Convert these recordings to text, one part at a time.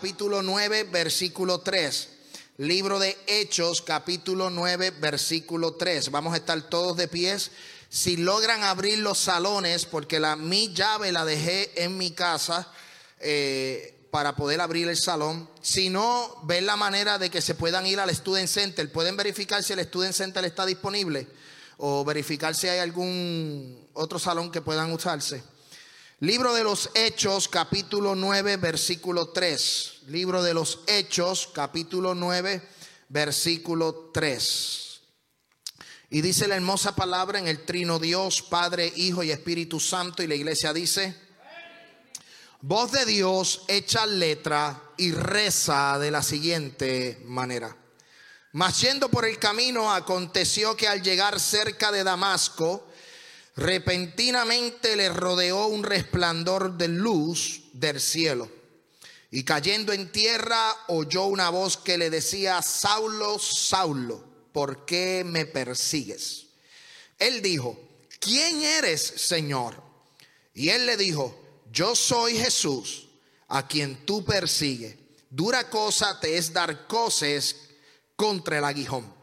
capítulo 9, versículo 3. Libro de Hechos, capítulo 9, versículo 3. Vamos a estar todos de pies. Si logran abrir los salones, porque la, mi llave la dejé en mi casa eh, para poder abrir el salón. Si no, ven la manera de que se puedan ir al Student Center. Pueden verificar si el Student Center está disponible o verificar si hay algún otro salón que puedan usarse. Libro de los Hechos, capítulo 9, versículo 3. Libro de los Hechos, capítulo 9, versículo 3. Y dice la hermosa palabra en el trino Dios, Padre, Hijo y Espíritu Santo. Y la iglesia dice, voz de Dios echa letra y reza de la siguiente manera. Mas yendo por el camino, aconteció que al llegar cerca de Damasco, repentinamente le rodeó un resplandor de luz del cielo. Y cayendo en tierra oyó una voz que le decía, Saulo, Saulo, ¿por qué me persigues? Él dijo, ¿quién eres, Señor? Y él le dijo, yo soy Jesús, a quien tú persigues. Dura cosa te es dar coces contra el aguijón.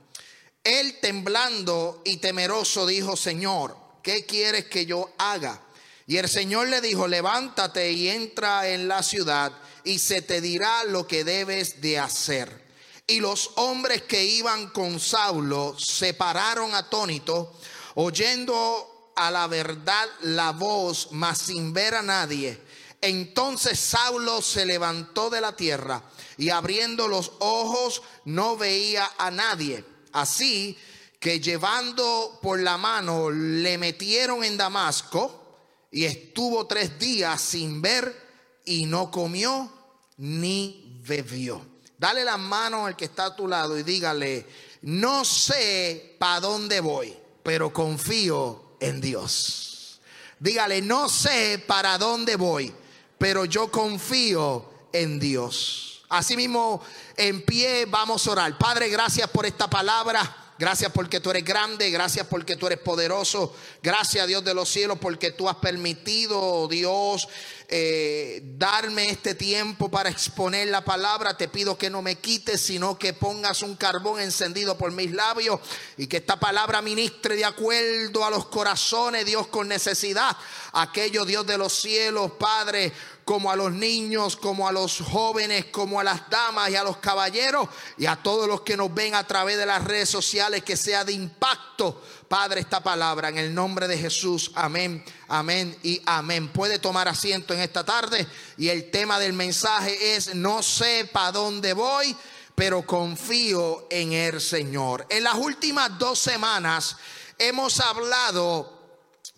Él temblando y temeroso dijo, Señor, ¿qué quieres que yo haga? Y el Señor le dijo, levántate y entra en la ciudad y se te dirá lo que debes de hacer. Y los hombres que iban con Saulo se pararon atónitos, oyendo a la verdad la voz, mas sin ver a nadie. Entonces Saulo se levantó de la tierra y abriendo los ojos no veía a nadie. Así que llevando por la mano le metieron en Damasco y estuvo tres días sin ver y no comió ni bebió. Dale la mano al que está a tu lado y dígale, no sé para dónde voy, pero confío en Dios. Dígale, no sé para dónde voy, pero yo confío en Dios. Asimismo, en pie vamos a orar. Padre, gracias por esta palabra. Gracias porque tú eres grande, gracias porque tú eres poderoso, gracias Dios de los cielos porque tú has permitido, Dios, eh, darme este tiempo para exponer la palabra. Te pido que no me quites, sino que pongas un carbón encendido por mis labios y que esta palabra ministre de acuerdo a los corazones, Dios, con necesidad. Aquello, Dios de los cielos, Padre como a los niños, como a los jóvenes, como a las damas y a los caballeros y a todos los que nos ven a través de las redes sociales, que sea de impacto, Padre, esta palabra, en el nombre de Jesús, amén, amén y amén. Puede tomar asiento en esta tarde y el tema del mensaje es, no sé para dónde voy, pero confío en el Señor. En las últimas dos semanas hemos hablado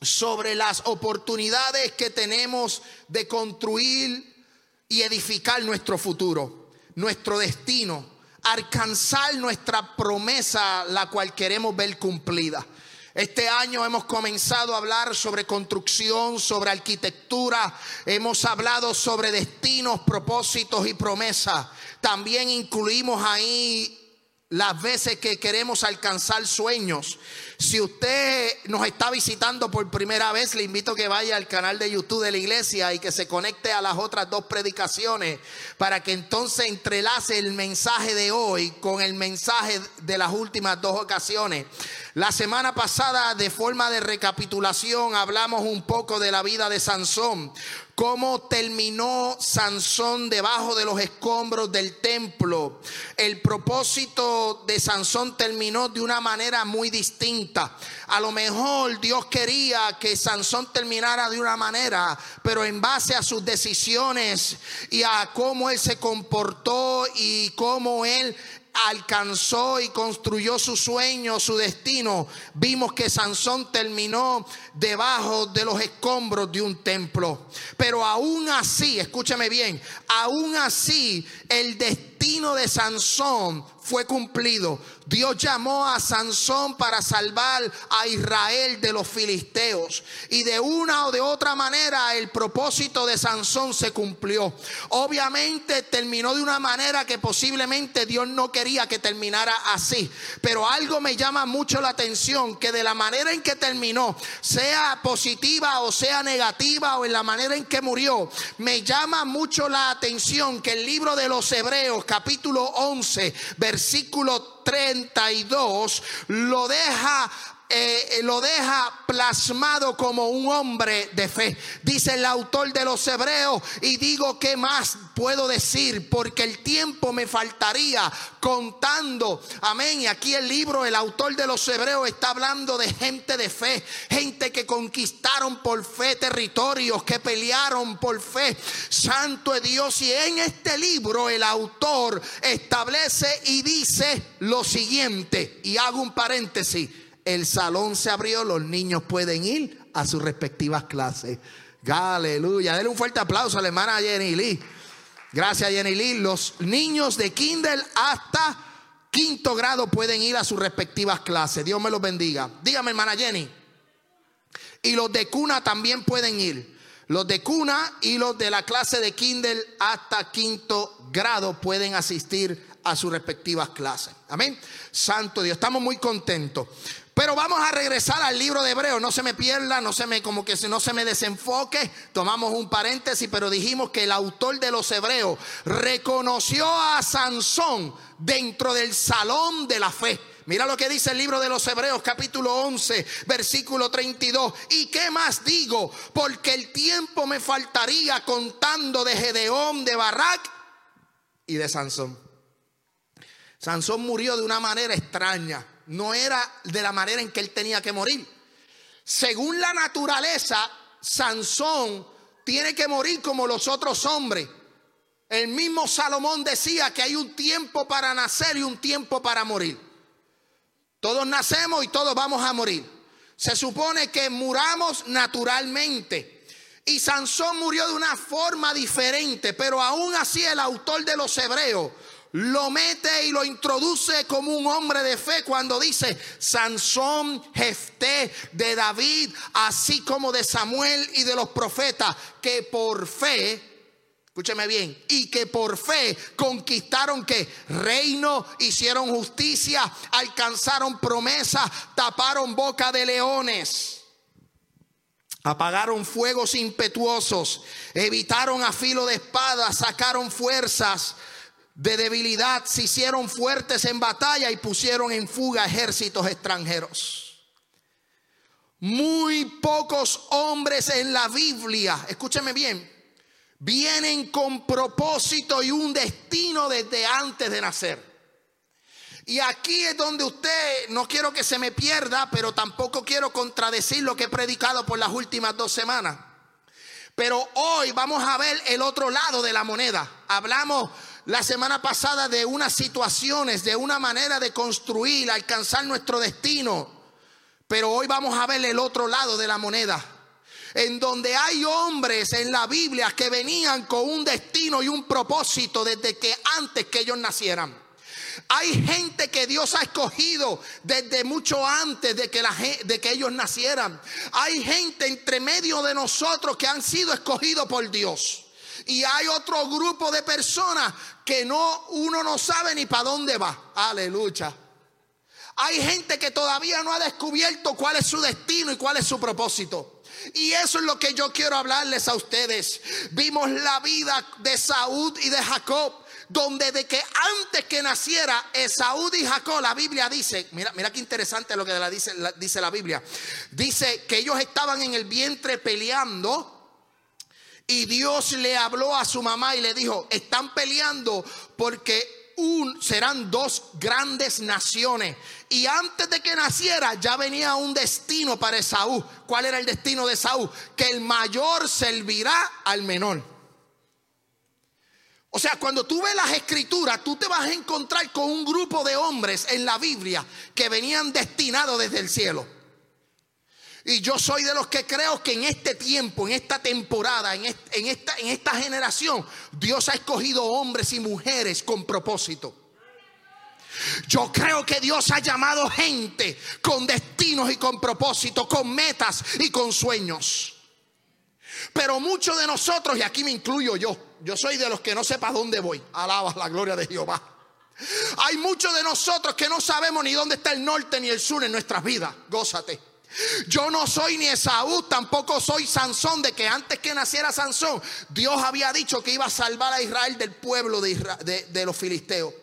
sobre las oportunidades que tenemos de construir y edificar nuestro futuro, nuestro destino, alcanzar nuestra promesa, la cual queremos ver cumplida. Este año hemos comenzado a hablar sobre construcción, sobre arquitectura, hemos hablado sobre destinos, propósitos y promesas. También incluimos ahí las veces que queremos alcanzar sueños. Si usted nos está visitando por primera vez, le invito a que vaya al canal de YouTube de la iglesia y que se conecte a las otras dos predicaciones para que entonces entrelace el mensaje de hoy con el mensaje de las últimas dos ocasiones. La semana pasada, de forma de recapitulación, hablamos un poco de la vida de Sansón cómo terminó Sansón debajo de los escombros del templo. El propósito de Sansón terminó de una manera muy distinta. A lo mejor Dios quería que Sansón terminara de una manera, pero en base a sus decisiones y a cómo él se comportó y cómo él alcanzó y construyó su sueño, su destino, vimos que Sansón terminó debajo de los escombros de un templo. Pero aún así, escúchame bien, aún así el destino de Sansón fue cumplido. Dios llamó a Sansón para salvar a Israel de los filisteos. Y de una o de otra manera el propósito de Sansón se cumplió. Obviamente terminó de una manera que posiblemente Dios no quería que terminara así. Pero algo me llama mucho la atención, que de la manera en que terminó, sea positiva o sea negativa o en la manera en que murió, me llama mucho la atención que el libro de los Hebreos capítulo 11, versículo 32, lo deja eh, lo deja plasmado como un hombre de fe. Dice el autor de los Hebreos, y digo, ¿qué más puedo decir? Porque el tiempo me faltaría contando. Amén. Y aquí el libro, el autor de los Hebreos está hablando de gente de fe, gente que conquistaron por fe territorios, que pelearon por fe. Santo es Dios. Y en este libro el autor establece y dice lo siguiente, y hago un paréntesis el salón se abrió, los niños pueden ir a sus respectivas clases. Aleluya. Denle un fuerte aplauso a la hermana Jenny Lee. Gracias Jenny Lee. Los niños de Kindle hasta quinto grado pueden ir a sus respectivas clases. Dios me los bendiga. Dígame hermana Jenny. Y los de cuna también pueden ir. Los de cuna y los de la clase de Kindle hasta quinto grado pueden asistir a sus respectivas clases. Amén. Santo Dios, estamos muy contentos. Pero vamos a regresar al libro de Hebreo. No se me pierda, no se me como que no se me desenfoque. Tomamos un paréntesis, pero dijimos que el autor de los Hebreos reconoció a Sansón dentro del salón de la fe. Mira lo que dice el libro de los Hebreos capítulo 11 versículo 32. ¿Y qué más digo? Porque el tiempo me faltaría contando de Gedeón, de Barak y de Sansón. Sansón murió de una manera extraña no era de la manera en que él tenía que morir. Según la naturaleza, Sansón tiene que morir como los otros hombres. El mismo Salomón decía que hay un tiempo para nacer y un tiempo para morir. Todos nacemos y todos vamos a morir. Se supone que muramos naturalmente. Y Sansón murió de una forma diferente, pero aún así el autor de los Hebreos lo mete y lo introduce como un hombre de fe cuando dice Sansón, Jefté de David, así como de Samuel y de los profetas, que por fe Escúcheme bien, y que por fe conquistaron que reino, hicieron justicia, alcanzaron promesa, taparon boca de leones, apagaron fuegos impetuosos, evitaron a filo de espada, sacaron fuerzas, de debilidad se hicieron fuertes en batalla y pusieron en fuga ejércitos extranjeros. Muy pocos hombres en la Biblia, escúcheme bien, vienen con propósito y un destino desde antes de nacer. Y aquí es donde usted, no quiero que se me pierda, pero tampoco quiero contradecir lo que he predicado por las últimas dos semanas. Pero hoy vamos a ver el otro lado de la moneda. Hablamos la semana pasada de unas situaciones, de una manera de construir, alcanzar nuestro destino. Pero hoy vamos a ver el otro lado de la moneda. En donde hay hombres en la Biblia que venían con un destino y un propósito desde que antes que ellos nacieran. Hay gente que Dios ha escogido desde mucho antes de que, la, de que ellos nacieran. Hay gente entre medio de nosotros que han sido escogidos por Dios. Y hay otro grupo de personas que no, uno no sabe ni para dónde va. Aleluya. Hay gente que todavía no ha descubierto cuál es su destino y cuál es su propósito. Y eso es lo que yo quiero hablarles a ustedes. Vimos la vida de Saúl y de Jacob donde de que antes que naciera Esaú y Jacob, la Biblia dice, mira, mira qué interesante lo que dice, dice la Biblia, dice que ellos estaban en el vientre peleando y Dios le habló a su mamá y le dijo, están peleando porque un, serán dos grandes naciones. Y antes de que naciera ya venía un destino para Esaú. ¿Cuál era el destino de Esaú? Que el mayor servirá al menor. O sea, cuando tú ves las escrituras, tú te vas a encontrar con un grupo de hombres en la Biblia que venían destinados desde el cielo. Y yo soy de los que creo que en este tiempo, en esta temporada, en esta, esta generación, Dios ha escogido hombres y mujeres con propósito. Yo creo que Dios ha llamado gente con destinos y con propósitos, con metas y con sueños. Pero muchos de nosotros, y aquí me incluyo yo, yo soy de los que no sepa dónde voy. Alaba la gloria de Jehová. Hay muchos de nosotros que no sabemos ni dónde está el norte ni el sur en nuestras vidas. Gózate. Yo no soy ni Esaú, tampoco soy Sansón, de que antes que naciera Sansón, Dios había dicho que iba a salvar a Israel del pueblo de, los filisteos.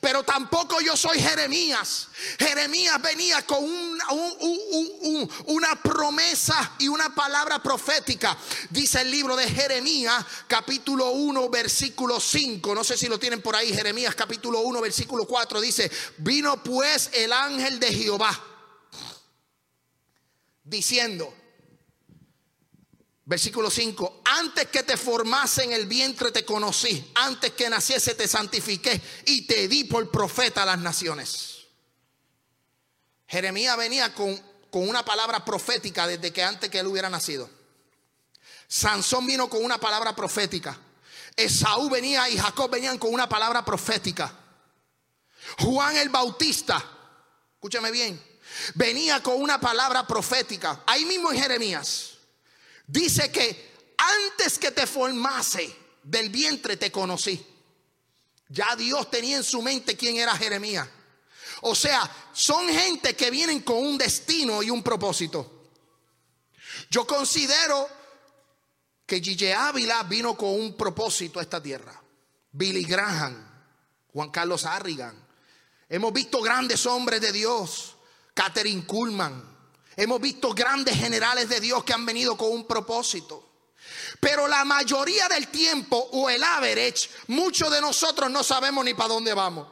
Pero tampoco yo soy Jeremías. Jeremías venía con una promesa y una palabra profética. Dice el libro de Jeremías, capítulo 1, versículo 5. No sé si lo tienen por ahí. Jeremías, capítulo 1, versículo 4. Dice, vino pues el ángel de Jehová. Diciendo, Versículo 5, antes que te formase en el vientre te conocí, antes que naciese te santifiqué y te di por profeta a las naciones. Jeremías venía con, con una palabra profética desde que antes que él hubiera nacido. Sansón vino con una palabra profética. Esaú venía y Jacob venían con una palabra profética. Juan el Bautista, escúchame bien, venía con una palabra profética. Ahí mismo en Jeremías. Dice que antes que te formase del vientre te conocí. Ya Dios tenía en su mente quién era Jeremías. O sea, son gente que vienen con un destino y un propósito. Yo considero que Gigi Ávila vino con un propósito a esta tierra. Billy Graham, Juan Carlos Arrigan. Hemos visto grandes hombres de Dios. Catherine Kuhlman, Hemos visto grandes generales de Dios que han venido con un propósito. Pero la mayoría del tiempo o el average, muchos de nosotros no sabemos ni para dónde vamos.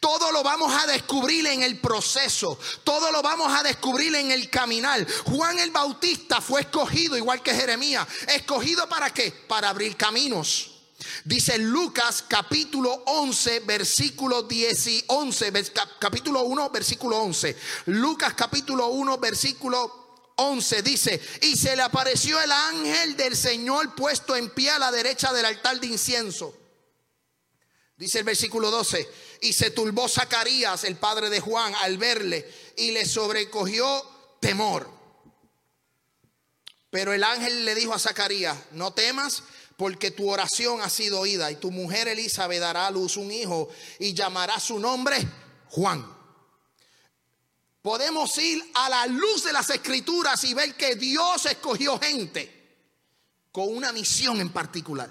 Todo lo vamos a descubrir en el proceso, todo lo vamos a descubrir en el caminar. Juan el Bautista fue escogido, igual que Jeremías. ¿Escogido para qué? Para abrir caminos. Dice Lucas capítulo 11, versículo 10 11, capítulo 1, versículo 11. Lucas capítulo 1, versículo 11 dice, y se le apareció el ángel del Señor puesto en pie a la derecha del altar de incienso. Dice el versículo 12, y se turbó Zacarías, el padre de Juan, al verle, y le sobrecogió temor. Pero el ángel le dijo a Zacarías, no temas porque tu oración ha sido oída y tu mujer Elizabeth dará a luz un hijo y llamará su nombre Juan. Podemos ir a la luz de las escrituras y ver que Dios escogió gente con una misión en particular.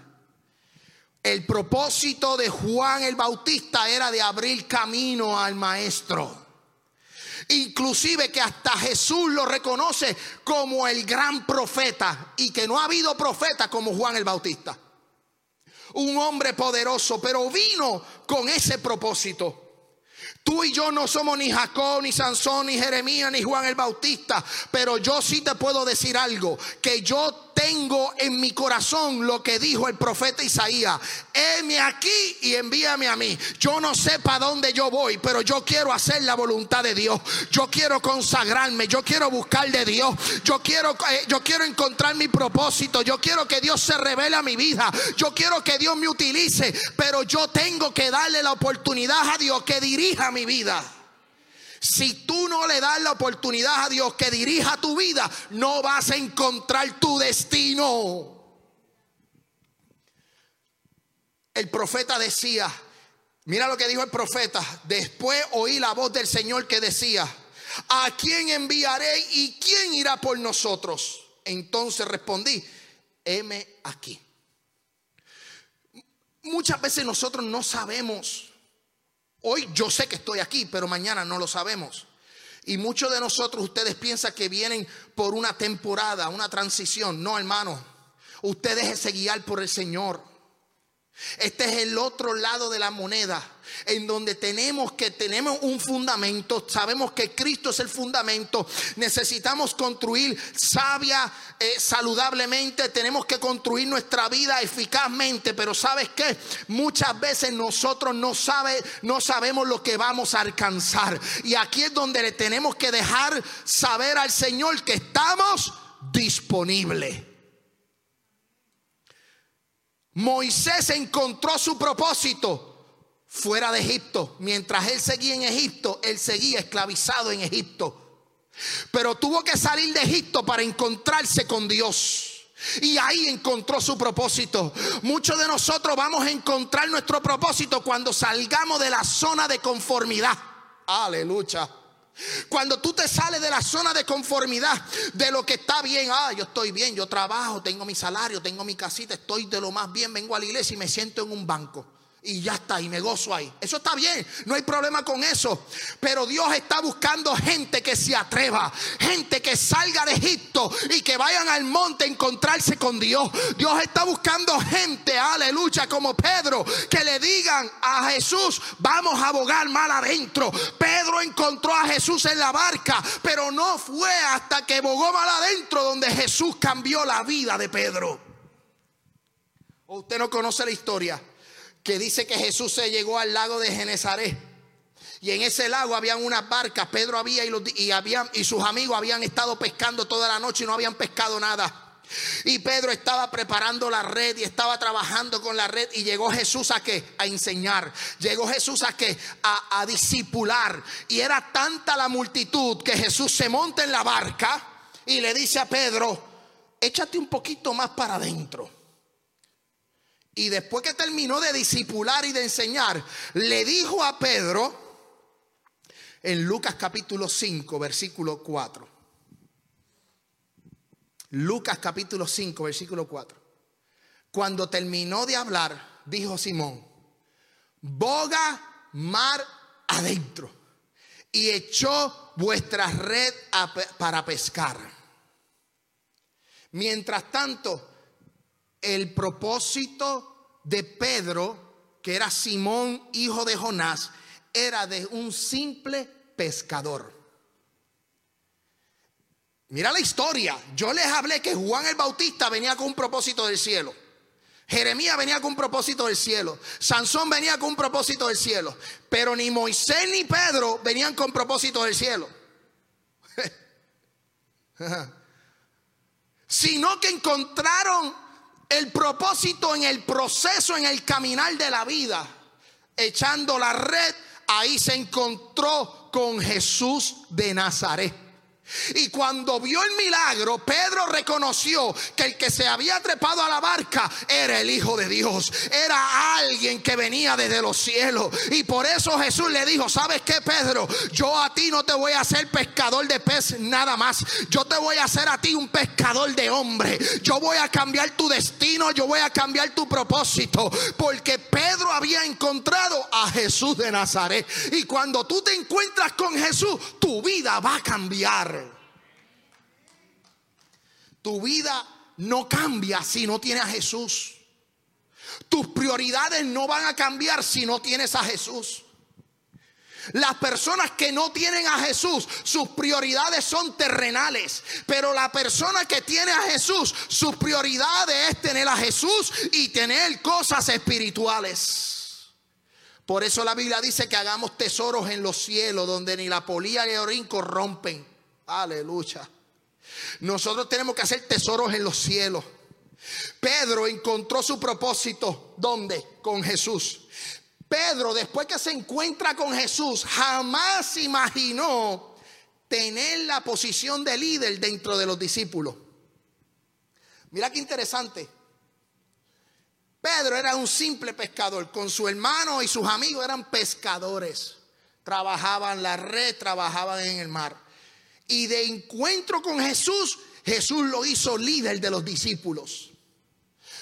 El propósito de Juan el Bautista era de abrir camino al maestro. Inclusive que hasta Jesús lo reconoce como el gran profeta y que no ha habido profeta como Juan el Bautista. Un hombre poderoso, pero vino con ese propósito. Tú y yo no somos ni Jacob, ni Sansón, ni Jeremías, ni Juan el Bautista, pero yo sí te puedo decir algo, que yo tengo en mi corazón lo que dijo el profeta Isaías. Heme aquí y envíame a mí. Yo no sé para dónde yo voy, pero yo quiero hacer la voluntad de Dios. Yo quiero consagrarme, yo quiero buscar de Dios. Yo quiero, eh, yo quiero encontrar mi propósito. Yo quiero que Dios se revele a mi vida. Yo quiero que Dios me utilice, pero yo tengo que darle la oportunidad a Dios que dirija vida. Si tú no le das la oportunidad a Dios que dirija tu vida, no vas a encontrar tu destino. El profeta decía, mira lo que dijo el profeta, después oí la voz del Señor que decía, ¿a quién enviaré y quién irá por nosotros? Entonces respondí, heme aquí. Muchas veces nosotros no sabemos Hoy yo sé que estoy aquí, pero mañana no lo sabemos. Y muchos de nosotros, ustedes piensan que vienen por una temporada, una transición. No, hermano. Ustedes déjese guiar por el Señor. Este es el otro lado de la moneda, en donde tenemos que tenemos un fundamento, sabemos que Cristo es el fundamento, necesitamos construir sabia, eh, saludablemente, tenemos que construir nuestra vida eficazmente, pero sabes que muchas veces nosotros no sabe, no sabemos lo que vamos a alcanzar. Y aquí es donde le tenemos que dejar saber al Señor que estamos disponibles. Moisés encontró su propósito fuera de Egipto. Mientras él seguía en Egipto, él seguía esclavizado en Egipto. Pero tuvo que salir de Egipto para encontrarse con Dios. Y ahí encontró su propósito. Muchos de nosotros vamos a encontrar nuestro propósito cuando salgamos de la zona de conformidad. Aleluya. Cuando tú te sales de la zona de conformidad, de lo que está bien, ah, yo estoy bien, yo trabajo, tengo mi salario, tengo mi casita, estoy de lo más bien, vengo a la iglesia y me siento en un banco y ya está, y me gozo ahí. Eso está bien, no hay problema con eso. Pero Dios está buscando gente que se atreva, gente que salga de Egipto y que vayan al monte a encontrarse con Dios. Dios está buscando gente, aleluya, como Pedro, que le digan a Jesús, vamos a abogar mal adentro. Pedro encontró a Jesús en la barca, pero no fue hasta que bogó mal adentro donde Jesús cambió la vida de Pedro. ¿O usted no conoce la historia? que dice que Jesús se llegó al lago de Genezaret. Y en ese lago habían unas barcas, Pedro había y, y, y sus amigos habían estado pescando toda la noche y no habían pescado nada. Y Pedro estaba preparando la red y estaba trabajando con la red y llegó Jesús a qué? A enseñar. Llegó Jesús a qué? A, a discipular. Y era tanta la multitud que Jesús se monta en la barca y le dice a Pedro, échate un poquito más para adentro. Y después que terminó de discipular y de enseñar, le dijo a Pedro en Lucas capítulo 5, versículo 4. Lucas capítulo 5, versículo 4. Cuando terminó de hablar, dijo Simón, boga mar adentro y echó vuestra red para pescar. Mientras tanto, el propósito de Pedro, que era Simón, hijo de Jonás, era de un simple pescador. Mira la historia. Yo les hablé que Juan el Bautista venía con un propósito del cielo. Jeremías venía con un propósito del cielo. Sansón venía con un propósito del cielo. Pero ni Moisés ni Pedro venían con propósito del cielo. Sino que encontraron el propósito en el proceso, en el caminar de la vida, echando la red, ahí se encontró con Jesús de Nazaret. Y cuando vio el milagro, Pedro reconoció que el que se había trepado a la barca era el Hijo de Dios. Era alguien que venía desde los cielos. Y por eso Jesús le dijo, ¿sabes qué, Pedro? Yo a ti no te voy a hacer pescador de pez nada más. Yo te voy a hacer a ti un pescador de hombre. Yo voy a cambiar tu destino. Yo voy a cambiar tu propósito. Porque Pedro había encontrado a Jesús de Nazaret. Y cuando tú te encuentras con Jesús, tu vida va a cambiar. Tu vida no cambia si no tienes a Jesús. Tus prioridades no van a cambiar si no tienes a Jesús. Las personas que no tienen a Jesús, sus prioridades son terrenales. Pero la persona que tiene a Jesús, sus prioridades es tener a Jesús y tener cosas espirituales. Por eso la Biblia dice que hagamos tesoros en los cielos, donde ni la polilla ni el orín corrompen. Aleluya. Nosotros tenemos que hacer tesoros en los cielos. Pedro encontró su propósito. ¿Dónde? Con Jesús. Pedro, después que se encuentra con Jesús, jamás imaginó tener la posición de líder dentro de los discípulos. Mira qué interesante. Pedro era un simple pescador, con su hermano y sus amigos eran pescadores. Trabajaban la red, trabajaban en el mar y de encuentro con Jesús, Jesús lo hizo líder de los discípulos.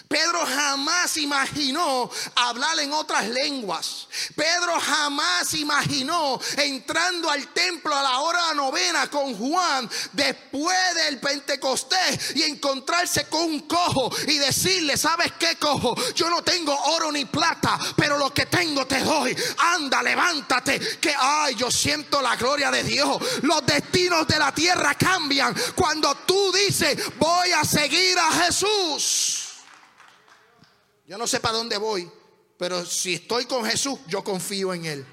Pedro jamás imaginó hablar en otras lenguas. Pedro jamás imaginó entrando al templo a la hora novena con Juan después del Pentecostés y encontrarse con un cojo y decirle, ¿sabes qué cojo? Yo no tengo oro ni plata, pero lo que tengo te doy. Anda, levántate, que ay, yo siento la gloria de Dios. Los destinos de la tierra cambian cuando tú dices, voy a seguir a Jesús. Yo no sé para dónde voy, pero si estoy con Jesús, yo confío en Él.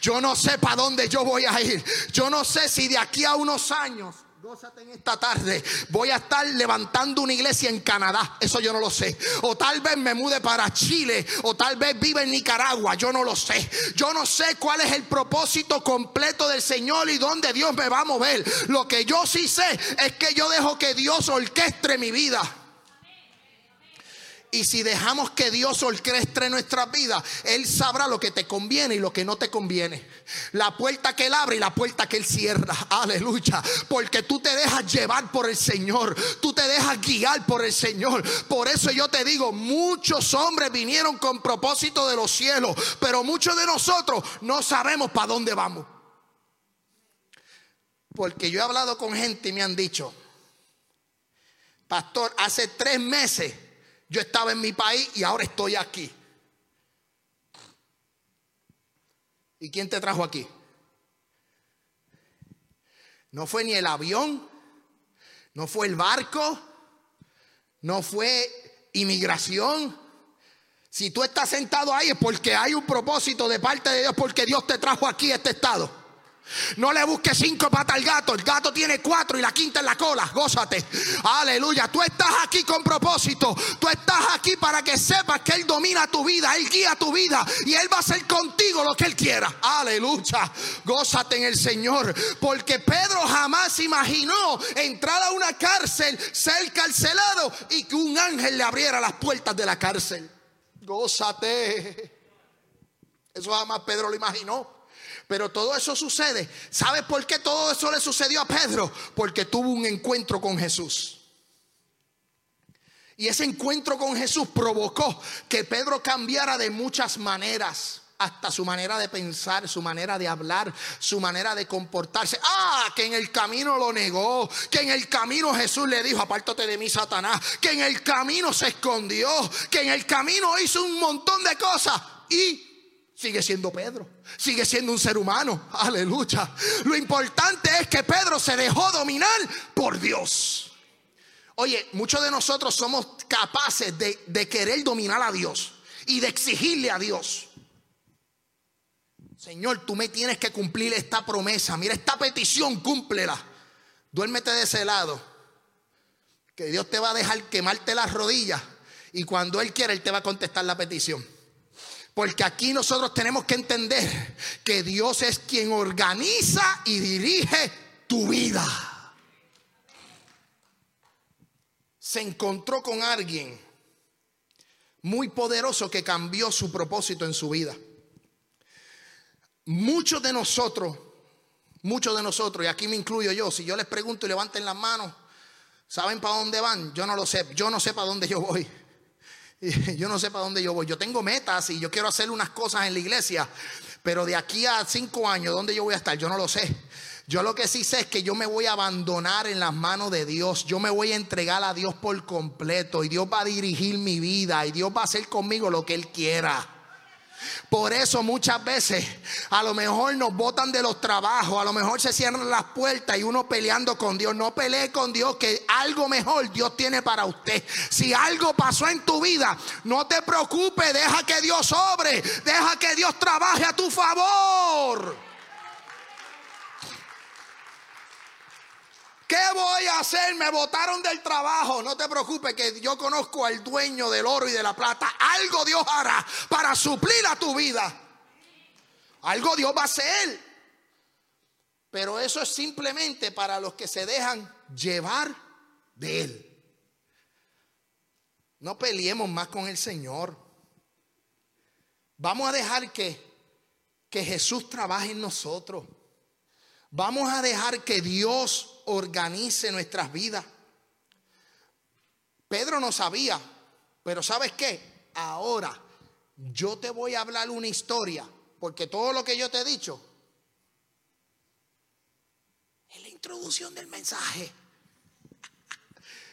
Yo no sé para dónde yo voy a ir. Yo no sé si de aquí a unos años Gózate en esta tarde. Voy a estar levantando una iglesia en Canadá. Eso yo no lo sé. O tal vez me mude para Chile. O tal vez viva en Nicaragua. Yo no lo sé. Yo no sé cuál es el propósito completo del Señor y dónde Dios me va a mover. Lo que yo sí sé es que yo dejo que Dios orquestre mi vida. Y si dejamos que Dios orquestre nuestras vidas, Él sabrá lo que te conviene y lo que no te conviene. La puerta que Él abre y la puerta que Él cierra. Aleluya. Porque tú te dejas llevar por el Señor. Tú te dejas guiar por el Señor. Por eso yo te digo, muchos hombres vinieron con propósito de los cielos. Pero muchos de nosotros no sabemos para dónde vamos. Porque yo he hablado con gente y me han dicho, pastor, hace tres meses yo estaba en mi país y ahora estoy aquí. ¿Y quién te trajo aquí? No fue ni el avión, no fue el barco, no fue inmigración. Si tú estás sentado ahí es porque hay un propósito de parte de Dios, porque Dios te trajo aquí a este estado. No le busques cinco patas al gato. El gato tiene cuatro y la quinta en la cola. Gózate. Aleluya. Tú estás aquí con propósito. Tú estás aquí para que sepas que Él domina tu vida. Él guía tu vida. Y Él va a hacer contigo lo que Él quiera. Aleluya. Gózate en el Señor. Porque Pedro jamás imaginó entrar a una cárcel, ser carcelado y que un ángel le abriera las puertas de la cárcel. Gózate. Eso jamás Pedro lo imaginó. Pero todo eso sucede. ¿Sabes por qué todo eso le sucedió a Pedro? Porque tuvo un encuentro con Jesús. Y ese encuentro con Jesús provocó que Pedro cambiara de muchas maneras hasta su manera de pensar, su manera de hablar, su manera de comportarse. Ah, que en el camino lo negó, que en el camino Jesús le dijo, apártate de mí, Satanás, que en el camino se escondió, que en el camino hizo un montón de cosas y Sigue siendo Pedro, sigue siendo un ser humano, aleluya. Lo importante es que Pedro se dejó dominar por Dios. Oye, muchos de nosotros somos capaces de, querer dominar a Dios y de exigirle a Dios. Señor, tú me tienes que cumplir esta promesa. Mira, esta petición, cúmplela. Duérmete de ese lado. Que Dios te va a dejar quemarte las rodillas. Y cuando Él quiera, Él te va a contestar la petición. Porque aquí nosotros tenemos que entender que Dios es quien organiza y dirige tu vida. Se encontró con alguien muy poderoso que cambió su propósito en su vida. Muchos de nosotros, muchos de nosotros, y aquí me incluyo yo, si yo les pregunto y levanten las manos, ¿saben para dónde van? Yo no lo sé, yo no sé para dónde yo voy. yo no sé para dónde yo voy. Yo tengo metas y yo quiero hacer unas cosas en la iglesia, pero de aquí a cinco años, ¿dónde yo voy a estar? Yo no lo sé. Yo lo que sí sé es que yo me voy a abandonar en las manos de Dios. Yo me voy a entregar a Dios por completo y Dios va a dirigir mi vida y Dios va a hacer conmigo lo que Él quiera. Por eso muchas veces a lo mejor nos botan de los trabajos, a lo mejor se cierran las puertas y uno peleando con Dios. No pelee con Dios que algo mejor Dios tiene para usted. Si algo pasó en tu vida, no te preocupes, deja que Dios sobre, deja que Dios trabaje a tu favor. ¿Qué voy a hacer? Me botaron del trabajo. No te preocupes que yo conozco al dueño del oro y de la plata. Algo Dios hará para suplir a tu vida. Algo Dios va a hacer. Pero eso es simplemente para los que se dejan llevar de Él. No peleemos más con el Señor. Vamos a dejar que, que Jesús trabaje en nosotros. Vamos a dejar que Dios organice nuestras vidas. Pedro no sabía, pero ¿sabes qué? Ahora yo te voy a hablar una historia, porque todo lo que yo te he dicho es la introducción del mensaje.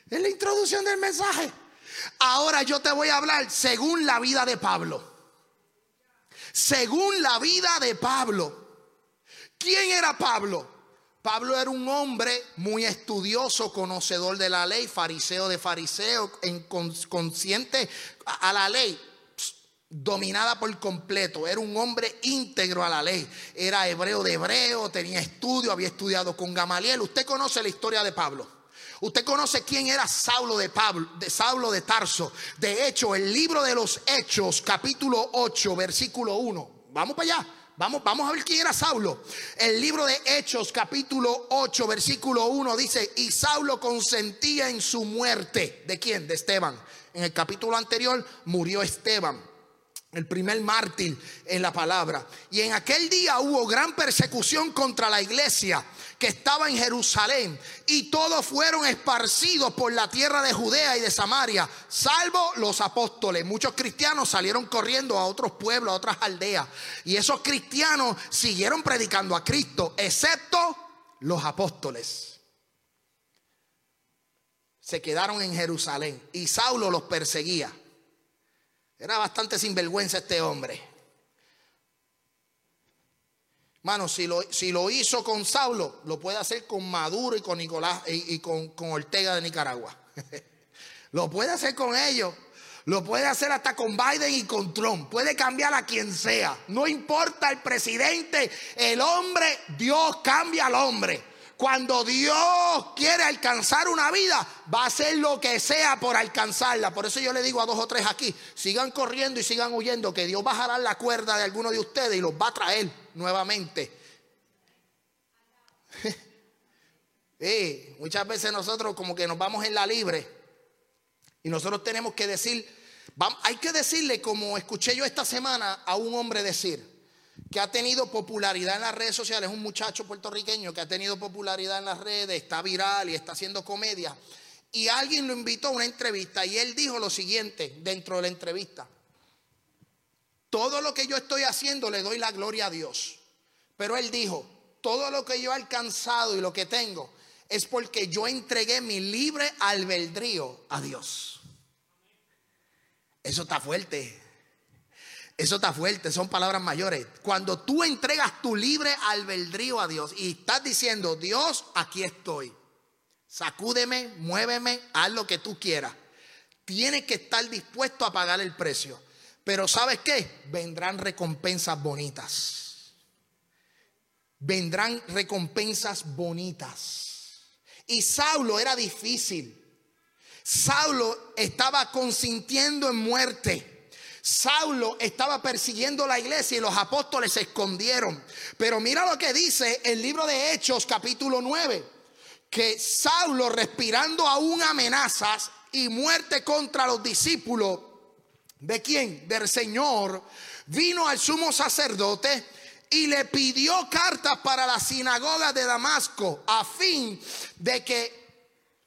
Es la introducción del mensaje. Ahora yo te voy a hablar según la vida de Pablo. Según la vida de Pablo. ¿Quién era Pablo? Pablo era un hombre muy estudioso, conocedor de la ley, fariseo de fariseo, consciente a la ley. dominada por completo. Era un hombre íntegro a la ley. Era hebreo de hebreo, tenía estudio, había estudiado con Gamaliel. Usted conoce la historia de Pablo. Usted conoce quién era Saulo de Pablo, de Saulo de Tarso. De hecho, el libro de los Hechos, capítulo 8, versículo 1. Vamos para allá. Vamos, vamos a ver quién era Saulo. El libro de Hechos, capítulo 8, versículo 1 dice, y Saulo consentía en su muerte. ¿De quién? De Esteban. En el capítulo anterior murió Esteban el primer mártir en la palabra. Y en aquel día hubo gran persecución contra la iglesia que estaba en Jerusalén y todos fueron esparcidos por la tierra de Judea y de Samaria, salvo los apóstoles. Muchos cristianos salieron corriendo a otros pueblos, a otras aldeas. Y esos cristianos siguieron predicando a Cristo, excepto los apóstoles. Se quedaron en Jerusalén y Saulo los perseguía. Era bastante sinvergüenza este hombre. Mano, si lo, si lo hizo con Saulo, lo puede hacer con Maduro y con Nicolás y, con, con Ortega de Nicaragua. lo puede hacer con ellos. Lo puede hacer hasta con Biden y con Trump. Puede cambiar a quien sea. No importa el presidente, el hombre, Dios cambia al hombre. Cuando Dios quiere alcanzar una vida, va a hacer lo que sea por alcanzarla. Por eso yo le digo a dos o tres aquí, sigan corriendo y sigan huyendo, que Dios jalar la cuerda de alguno de ustedes y los va a traer nuevamente. muchas veces nosotros como que nos vamos en la libre y nosotros tenemos que decir, hay que decirle como escuché yo esta semana a un hombre decir, que ha tenido popularidad en las redes sociales, un muchacho puertorriqueño que ha tenido popularidad en las redes, está viral y está haciendo comedia. Y alguien lo invitó a una entrevista y él dijo lo siguiente dentro de la entrevista. Todo lo que yo estoy haciendo le doy la gloria a Dios. Pero él dijo, todo lo que yo he alcanzado y lo que tengo es porque yo entregué mi libre albedrío a Dios. Eso está fuerte. Eso está fuerte, son palabras mayores. Cuando tú entregas tu libre albedrío a Dios y estás diciendo, Dios, aquí estoy. Sacúdeme, muéveme, haz lo que tú quieras. Tienes que estar dispuesto a pagar el precio. Pero ¿sabes qué? Vendrán recompensas bonitas. Vendrán recompensas bonitas. Y Saulo era difícil. Saulo estaba consintiendo en muerte. Saulo estaba persiguiendo la iglesia y los apóstoles se escondieron. Pero mira lo que dice el libro de Hechos capítulo 9, que Saulo respirando aún amenazas y muerte contra los discípulos, ¿de quién? Del Señor, vino al sumo sacerdote y le pidió cartas para la sinagoga de Damasco a fin de que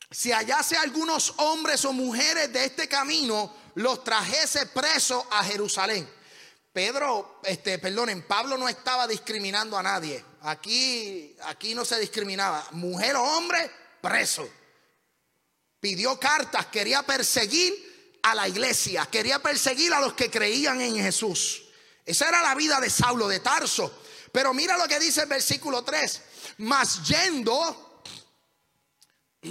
si hallase algunos hombres o mujeres de este camino, los trajese presos a Jerusalén. Pedro, este, perdonen, Pablo no estaba discriminando a nadie. Aquí, aquí no se discriminaba. Mujer o hombre, preso. Pidió cartas, quería perseguir a la iglesia, quería perseguir a los que creían en Jesús. Esa era la vida de Saulo de Tarso. Pero mira lo que dice el versículo 3. Mas yendo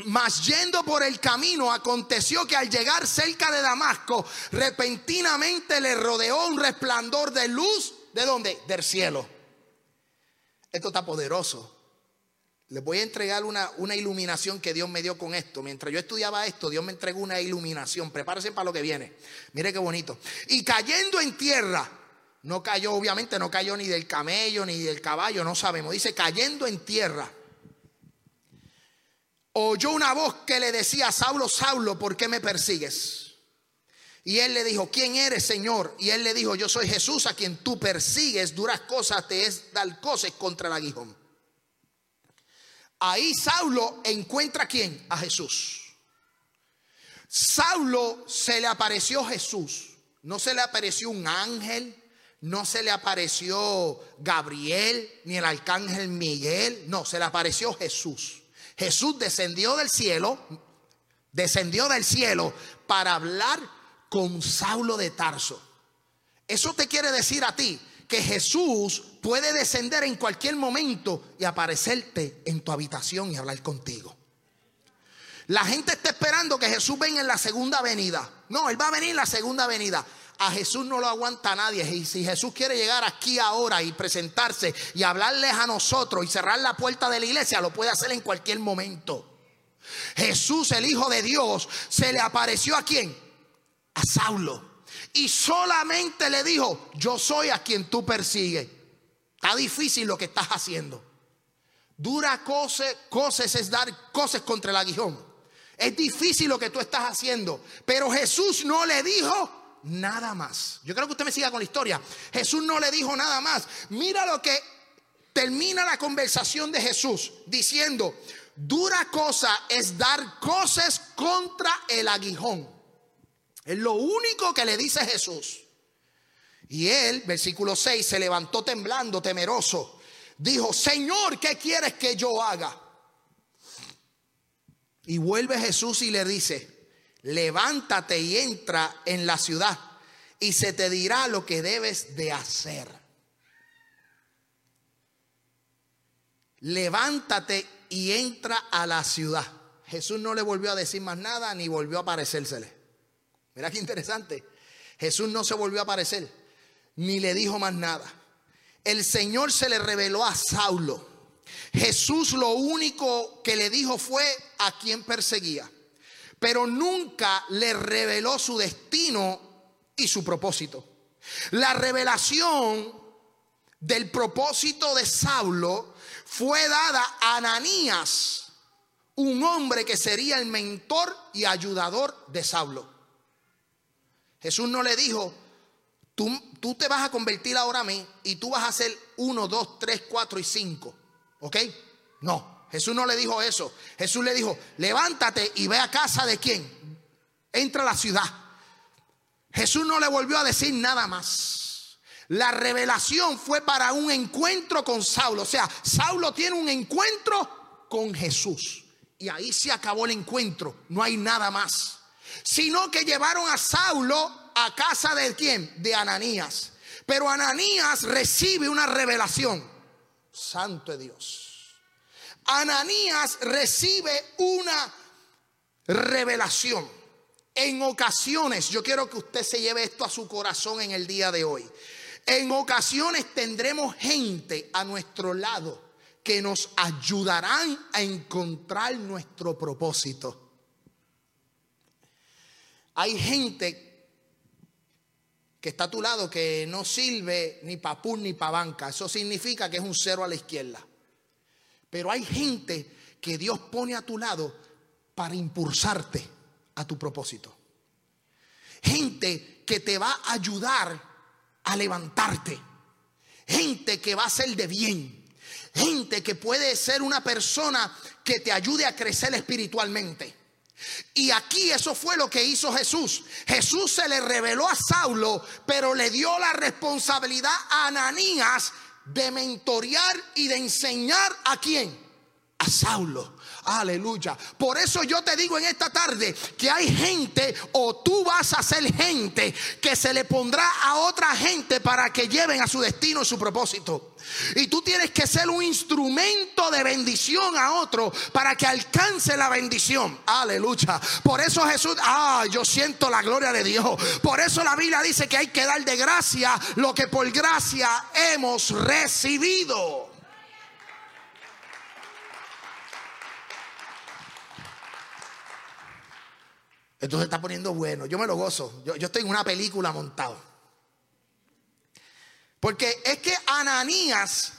mas yendo por el camino, aconteció que al llegar cerca de Damasco, repentinamente le rodeó un resplandor de luz. ¿De dónde? Del cielo. Esto está poderoso. Les voy a entregar una, una, iluminación que Dios me dio con esto. Mientras yo estudiaba esto, Dios me entregó una iluminación. Prepárense para lo que viene. Mire qué bonito. Y cayendo en tierra, no cayó, obviamente, no cayó ni del camello ni del caballo, no sabemos. Dice cayendo en tierra oyó una voz que le decía, Saulo, Saulo, ¿por qué me persigues? Y él le dijo, ¿quién eres, Señor? Y él le dijo, yo soy Jesús a quien tú persigues, duras cosas te es dar cosas contra el aguijón. Ahí Saulo encuentra a quién? A Jesús. Saulo se le apareció Jesús. No se le apareció un ángel, no se le apareció Gabriel, ni el arcángel Miguel. No, se le apareció Jesús. Jesús descendió del cielo, descendió del cielo para hablar con Saulo de Tarso. Eso te quiere decir a ti que Jesús puede descender en cualquier momento y aparecerte en tu habitación y hablar contigo. La gente está esperando que Jesús venga en la segunda venida. No, Él va a venir en la segunda venida. A Jesús no lo aguanta nadie. Y si Jesús quiere llegar aquí ahora y presentarse y hablarles a nosotros y cerrar la puerta de la iglesia, lo puede hacer en cualquier momento. Jesús, el Hijo de Dios, se le apareció a quién? A Saulo. Y solamente le dijo, yo soy a quien tú persigues. Está difícil lo que estás haciendo. Dura cosas, cosas es dar cosas contra el aguijón. Es difícil lo que tú estás haciendo. Pero Jesús no le dijo nada más. Yo creo que usted me siga con la historia. Jesús no le dijo nada más. Mira lo que termina la conversación de Jesús diciendo, dura cosa es dar cosas contra el aguijón. Es lo único que le dice Jesús. Y él, versículo 6, se levantó temblando, temeroso. Dijo, Señor, ¿qué quieres que yo haga? Y vuelve Jesús y le dice, levántate y entra en la ciudad y se te dirá lo que debes de hacer. Levántate y entra a la ciudad. Jesús no le volvió a decir más nada ni volvió a aparecérsele. Mira qué interesante. Jesús no se volvió a aparecer ni le dijo más nada. El Señor se le reveló a Saulo. Jesús lo único que le dijo fue a quien perseguía, pero nunca le reveló su destino y su propósito. La revelación del propósito de Saulo fue dada a Ananías, un hombre que sería el mentor y ayudador de Saulo. Jesús no le dijo, tú, tú te vas a convertir ahora a mí y tú vas a hacer uno, dos, tres, cuatro y cinco. ¿Ok? No, Jesús no le dijo eso. Jesús le dijo, levántate y ve a casa de quién. Entra a la ciudad. Jesús no le volvió a decir nada más. La revelación fue para un encuentro con Saulo. O sea, Saulo tiene un encuentro con Jesús. Y ahí se acabó el encuentro. No hay nada más. Sino que llevaron a Saulo a casa de quién? De Ananías. Pero Ananías recibe una revelación. Santo de Dios. Ananías recibe una revelación. En ocasiones, yo quiero que usted se lleve esto a su corazón en el día de hoy. En ocasiones tendremos gente a nuestro lado que nos ayudarán a encontrar nuestro propósito. Hay gente que está a tu lado que no sirve ni para pun ni para banca. Eso significa que es un cero a la izquierda. Pero hay gente que Dios pone a tu lado para impulsarte a tu propósito. Gente que te va a ayudar a levantarte. Gente que va a ser de bien. Gente que puede ser una persona que te ayude a crecer espiritualmente. Y aquí eso fue lo que hizo Jesús. Jesús se le reveló a Saulo, pero le dio la responsabilidad a Ananías de mentorear y de enseñar a quién? A Saulo. Aleluya. Por eso yo te digo en esta tarde que hay gente o tú vas a ser gente que se le pondrá a otra gente para que lleven a su destino y su propósito. Y tú tienes que ser un instrumento de bendición a otro para que alcance la bendición. Aleluya. Por eso Jesús, ah, yo siento la gloria de Dios. Por eso la Biblia dice que hay que dar de gracia lo que por gracia hemos recibido. Esto se está poniendo bueno. Yo me lo gozo. Yo, estoy en una película montado. Porque es que Ananías,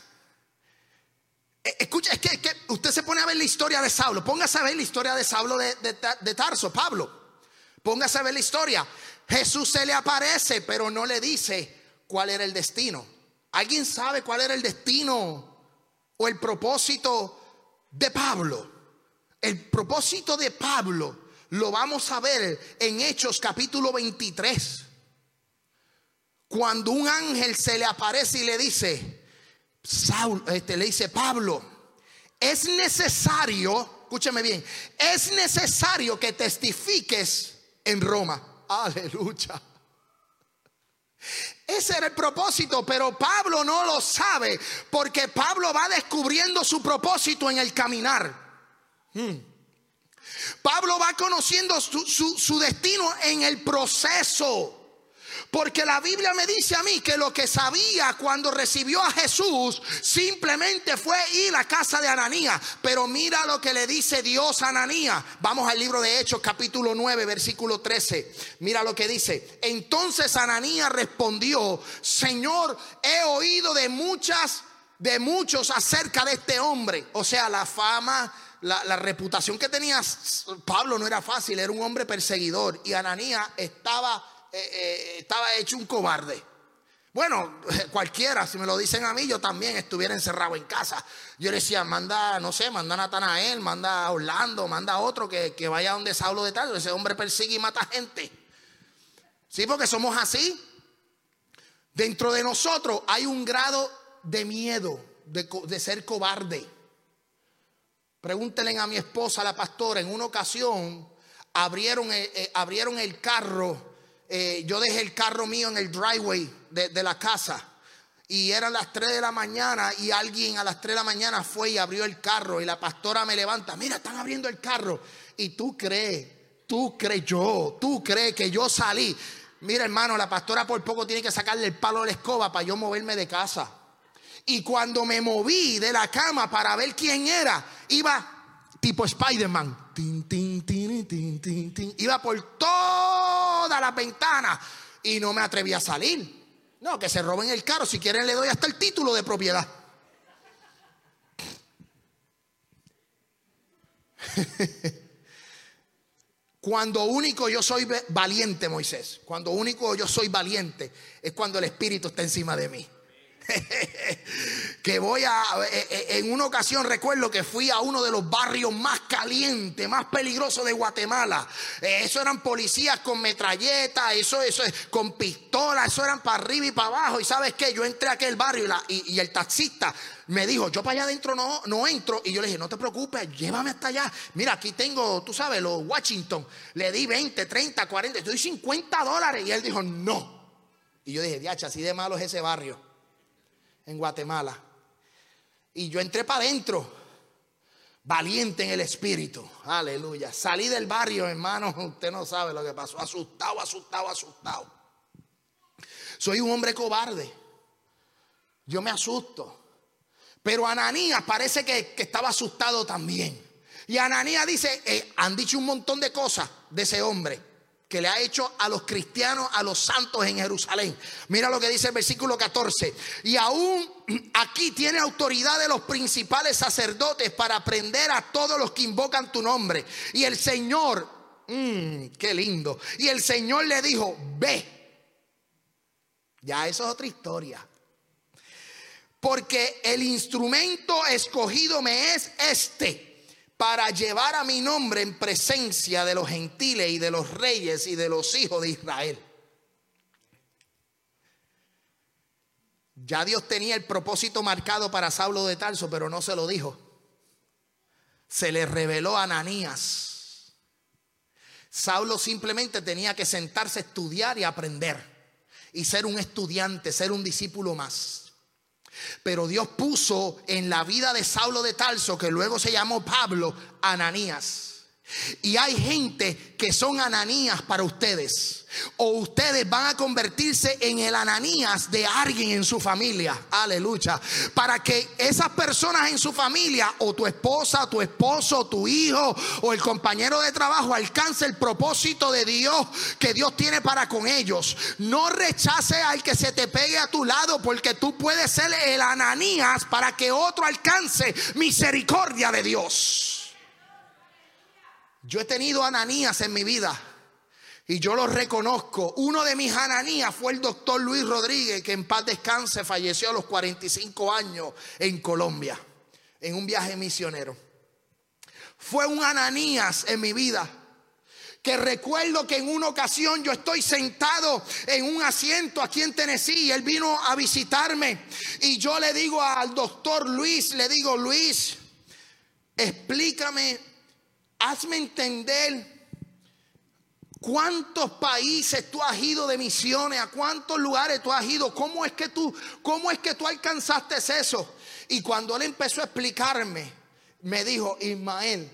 eh, escucha, es que, usted se pone a ver la historia de Saulo. Póngase a ver la historia de Saulo de, de Tarso, Pablo. Póngase a ver la historia. Jesús se le aparece, pero no le dice cuál era el destino. ¿Alguien sabe cuál era el destino o el propósito de Pablo? El propósito de Pablo lo vamos a ver en Hechos capítulo 23. Cuando un ángel se le aparece y le dice, este, le dice, Pablo, es necesario, escúcheme bien, es necesario que testifiques en Roma. Aleluya. Ese era el propósito, pero Pablo no lo sabe porque Pablo va descubriendo su propósito en el caminar. Hmm. Pablo va conociendo su, destino en el proceso. Porque la Biblia me dice a mí que lo que sabía cuando recibió a Jesús simplemente fue ir a casa de Ananías. Pero mira lo que le dice Dios a Ananías. Vamos al libro de Hechos capítulo 9 versículo 13. Mira lo que dice. Entonces Ananías respondió, Señor, he oído de muchas, de muchos acerca de este hombre. O sea, la fama, la, reputación que tenía Pablo no era fácil, era un hombre perseguidor y Ananías estaba eh, eh, estaba hecho un cobarde. Bueno, cualquiera, si me lo dicen a mí, yo también estuviera encerrado en casa. Yo le decía, manda, no sé, manda a Natanael, manda a Orlando, manda a otro que, que vaya donde Saulo de tal. Ese hombre persigue y mata gente. Sí, porque somos así. Dentro de nosotros hay un grado de miedo, de, ser cobarde. Pregúntenle a mi esposa, la pastora, en una ocasión abrieron, eh, abrieron el carro eh, yo dejé el carro mío en el driveway de, la casa. Y eran las 3 de la mañana y alguien a las 3 de la mañana fue y abrió el carro y la pastora me levanta, mira, están abriendo el carro. Y tú crees, tú crees yo, tú crees que yo salí. Mira hermano, la pastora por poco tiene que sacarle el palo de la escoba para yo moverme de casa. Y cuando me moví de la cama para ver quién era, iba tipo Spider-Man. Iba por todas las ventanas y no me atreví a salir. No, que se roben el carro. Si quieren le doy hasta el título de propiedad. Cuando único yo soy valiente, Moisés, cuando único yo soy valiente es cuando el Espíritu está encima de mí. que voy a, eh, eh, en una ocasión recuerdo que fui a uno de los barrios más calientes, más peligrosos de Guatemala. Eh, eso eran policías con metralletas, eso, eso, con pistolas, eso eran para arriba y para abajo. Y sabes qué, yo entré a aquel barrio y, el taxista me dijo, yo para allá adentro no, no entro. Y yo le dije, no te preocupes, llévame hasta allá. Mira, aquí tengo, tú sabes, los Washington. Le di 20, 30, 40, estoy 50 dólares. Y él dijo, no. Y yo dije, diacha, así de malo es ese barrio en Guatemala. Y yo entré para adentro, valiente en el espíritu. Aleluya. Salí del barrio, hermano. Usted no sabe lo que pasó. Asustado, asustado, asustado. Soy un hombre cobarde. Yo me asusto. Pero Ananías parece que, estaba asustado también. Y Ananías dice, eh, han dicho un montón de cosas de ese hombre que le ha hecho a los cristianos, a los santos en Jerusalén. Mira lo que dice el versículo 14. Y aún aquí tiene autoridad de los principales sacerdotes para aprender a todos los que invocan tu nombre. Y el Señor, mmm, qué lindo. Y el Señor le dijo, ve. Ya eso es otra historia. Porque el instrumento escogido me es este para llevar a mi nombre en presencia de los gentiles y de los reyes y de los hijos de Israel. Ya Dios tenía el propósito marcado para Saulo de Tarso, pero no se lo dijo. Se le reveló a Ananías. Saulo simplemente tenía que sentarse a estudiar y aprender. Y ser un estudiante, ser un discípulo más. Pero Dios puso en la vida de Saulo de Tarso, que luego se llamó Pablo, Ananías. Y hay gente que son ananías para ustedes. O ustedes van a convertirse en el ananías de alguien en su familia. Aleluya. Para que esas personas en su familia, o tu esposa, tu esposo, tu hijo, o el compañero de trabajo, alcance el propósito de Dios que Dios tiene para con ellos. No rechace al que se te pegue a tu lado, porque tú puedes ser el ananías para que otro alcance misericordia de Dios. Yo he tenido ananías en mi vida y yo lo reconozco. Uno de mis ananías fue el doctor Luis Rodríguez, que en paz descanse falleció a los 45 años en Colombia, en un viaje misionero. Fue un ananías en mi vida que recuerdo que en una ocasión yo estoy sentado en un asiento aquí en Tennessee y él vino a visitarme y yo le digo al doctor Luis, le digo, Luis, explícame hazme entender cuántos países tú has ido de misiones, a cuántos lugares tú has ido, cómo es que tú, cómo es que tú alcanzaste eso. Y cuando él empezó a explicarme, me dijo, Ismael,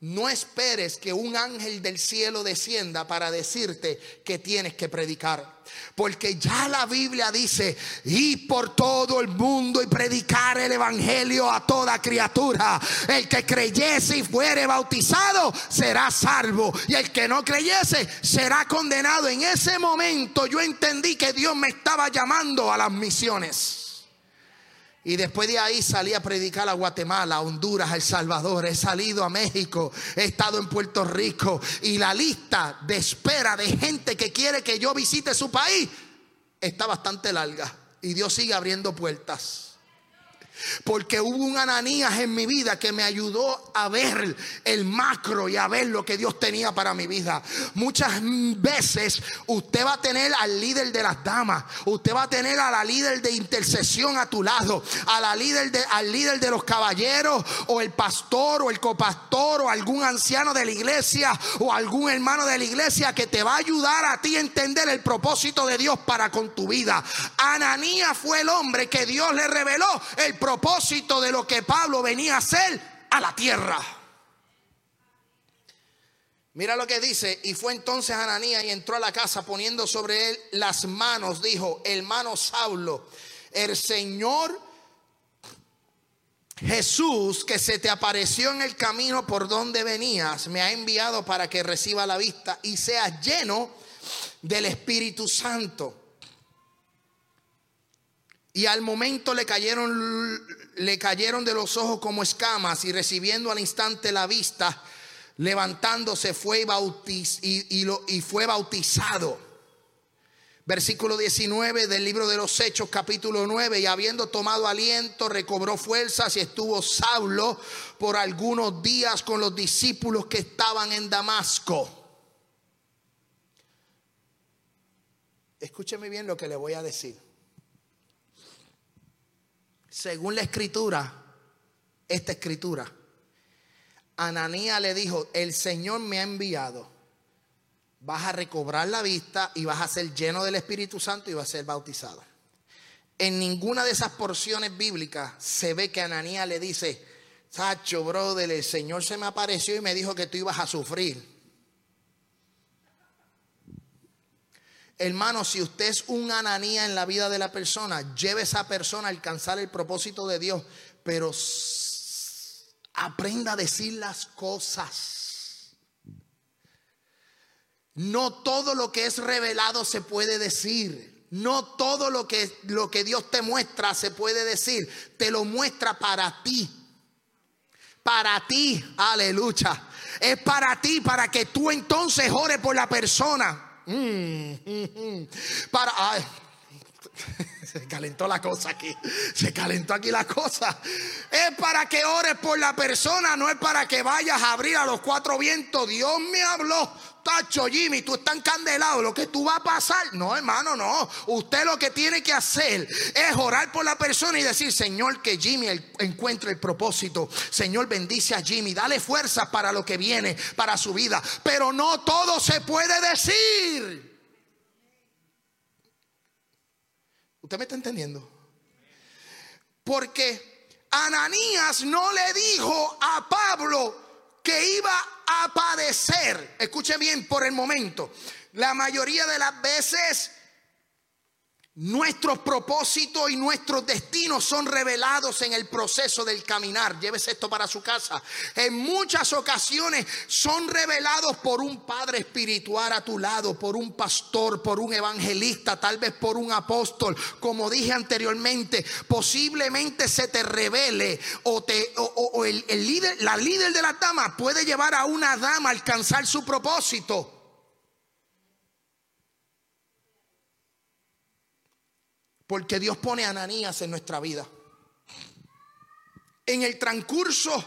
No esperes que un ángel del cielo descienda para decirte que tienes que predicar. Porque ya la Biblia dice, y por todo el mundo y predicar el Evangelio a toda criatura. El que creyese y fuere bautizado será salvo. Y el que no creyese será condenado. En ese momento yo entendí que Dios me estaba llamando a las misiones. Y después de ahí salí a predicar a Guatemala, a Honduras, a El Salvador. He salido a México, he estado en Puerto Rico. Y la lista de espera de gente que quiere que yo visite su país está bastante larga. Y Dios sigue abriendo puertas. Porque hubo un Ananías en mi vida que me ayudó a ver el macro y a ver lo que Dios tenía para mi vida. Muchas veces usted va a tener al líder de las damas, usted va a tener a la líder de intercesión a tu lado, a la líder de, al líder de los caballeros, o el pastor, o el copastor, o algún anciano de la iglesia, o algún hermano de la iglesia que te va a ayudar a ti a entender el propósito de Dios para con tu vida. Ananías fue el hombre que Dios le reveló el propósito propósito de lo que Pablo venía a hacer a la tierra. Mira lo que dice, y fue entonces Ananías y entró a la casa poniendo sobre él las manos, dijo, hermano Saulo, el Señor Jesús que se te apareció en el camino por donde venías, me ha enviado para que reciba la vista y seas lleno del Espíritu Santo. Y al momento le cayeron, le cayeron de los ojos como escamas y recibiendo al instante la vista, levantándose fue y, y fue bautizado. Versículo 19 del libro de los Hechos, capítulo 9. Y habiendo tomado aliento, recobró fuerzas y estuvo Saulo por algunos días con los discípulos que estaban en Damasco. Escúcheme bien lo que le voy a decir según la escritura, esta escritura, Ananía le dijo, el Señor me ha enviado, vas a recobrar la vista y vas a ser lleno del Espíritu Santo y vas a ser bautizado. En ninguna de esas porciones bíblicas se ve que Ananía le dice, Sacho, brother, el Señor se me apareció y me dijo que tú ibas a sufrir. Hermano, si usted es un ananía en la vida de la persona, lleve a esa persona a alcanzar el propósito de Dios, pero aprenda a decir las cosas. No todo lo que es revelado se puede decir. No todo lo que, lo que Dios te muestra se puede decir. Te lo muestra para ti. Para ti, aleluya. Es para ti, para que tú entonces ores por la persona. Mm, para. Se calentó la cosa aquí. Se calentó aquí la cosa. Es para que ores por la persona, no es para que vayas a abrir a los cuatro vientos. Dios me habló. Tacho, Jimmy, tú estás encandelado, lo que tú va a pasar. No, hermano, no. Usted lo que tiene que hacer es orar por la persona y decir, Señor, que Jimmy encuentre el propósito. Señor, bendice a Jimmy, dale fuerza para lo que viene, para su vida. Pero no todo se puede decir. ¿Usted me está entendiendo? Porque Ananías no le dijo a Pablo, que iba a padecer. Escuche bien por el momento. La mayoría de las veces Nuestros propósitos y nuestros destinos son revelados en el proceso del caminar. Llévese esto para su casa. En muchas ocasiones son revelados por un padre espiritual a tu lado, por un pastor, por un evangelista, tal vez por un apóstol. Como dije anteriormente, posiblemente se te revele o, te, o, el, el líder, la líder de la dama puede llevar a una dama a alcanzar su propósito. Porque Dios pone a Ananías en nuestra vida. En el transcurso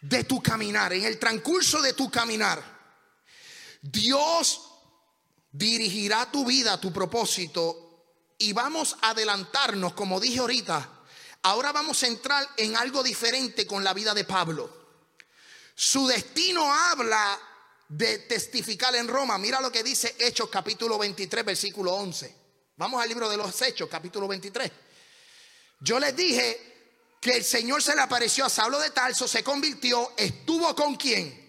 de tu caminar, en el transcurso de tu caminar, Dios dirigirá tu vida, tu propósito, y vamos a adelantarnos, como dije ahorita. Ahora vamos a entrar en algo diferente con la vida de Pablo. Su destino habla de testificar en Roma. Mira lo que dice Hechos capítulo 23, versículo 11. Vamos al libro de los Hechos, capítulo 23. Yo les dije que el Señor se le apareció a Saulo de Tarso, se convirtió, estuvo con quién?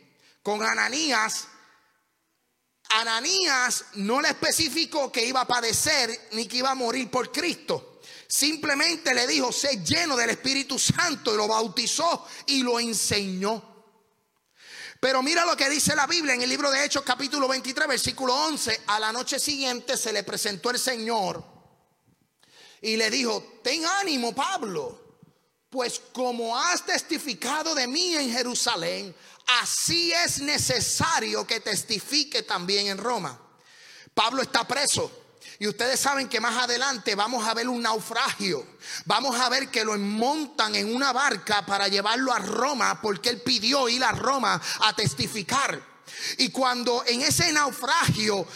con Ananías, Ananías no le especificó que iba a padecer ni que iba a morir por Cristo. Simplemente le dijo, sé lleno del Espíritu Santo y lo bautizó y lo enseñó. Pero mira lo que dice la Biblia en el libro de Hechos capítulo 23 versículo 11. A la noche siguiente se le presentó el Señor y le dijo, ten ánimo Pablo, pues como has testificado de mí en Jerusalén, así es necesario que testifique también en Roma. Pablo está preso. Y ustedes saben que más adelante vamos a ver un naufragio. Vamos a ver que lo montan en una barca para llevarlo a Roma porque él pidió ir a Roma a testificar. Y cuando en ese naufragio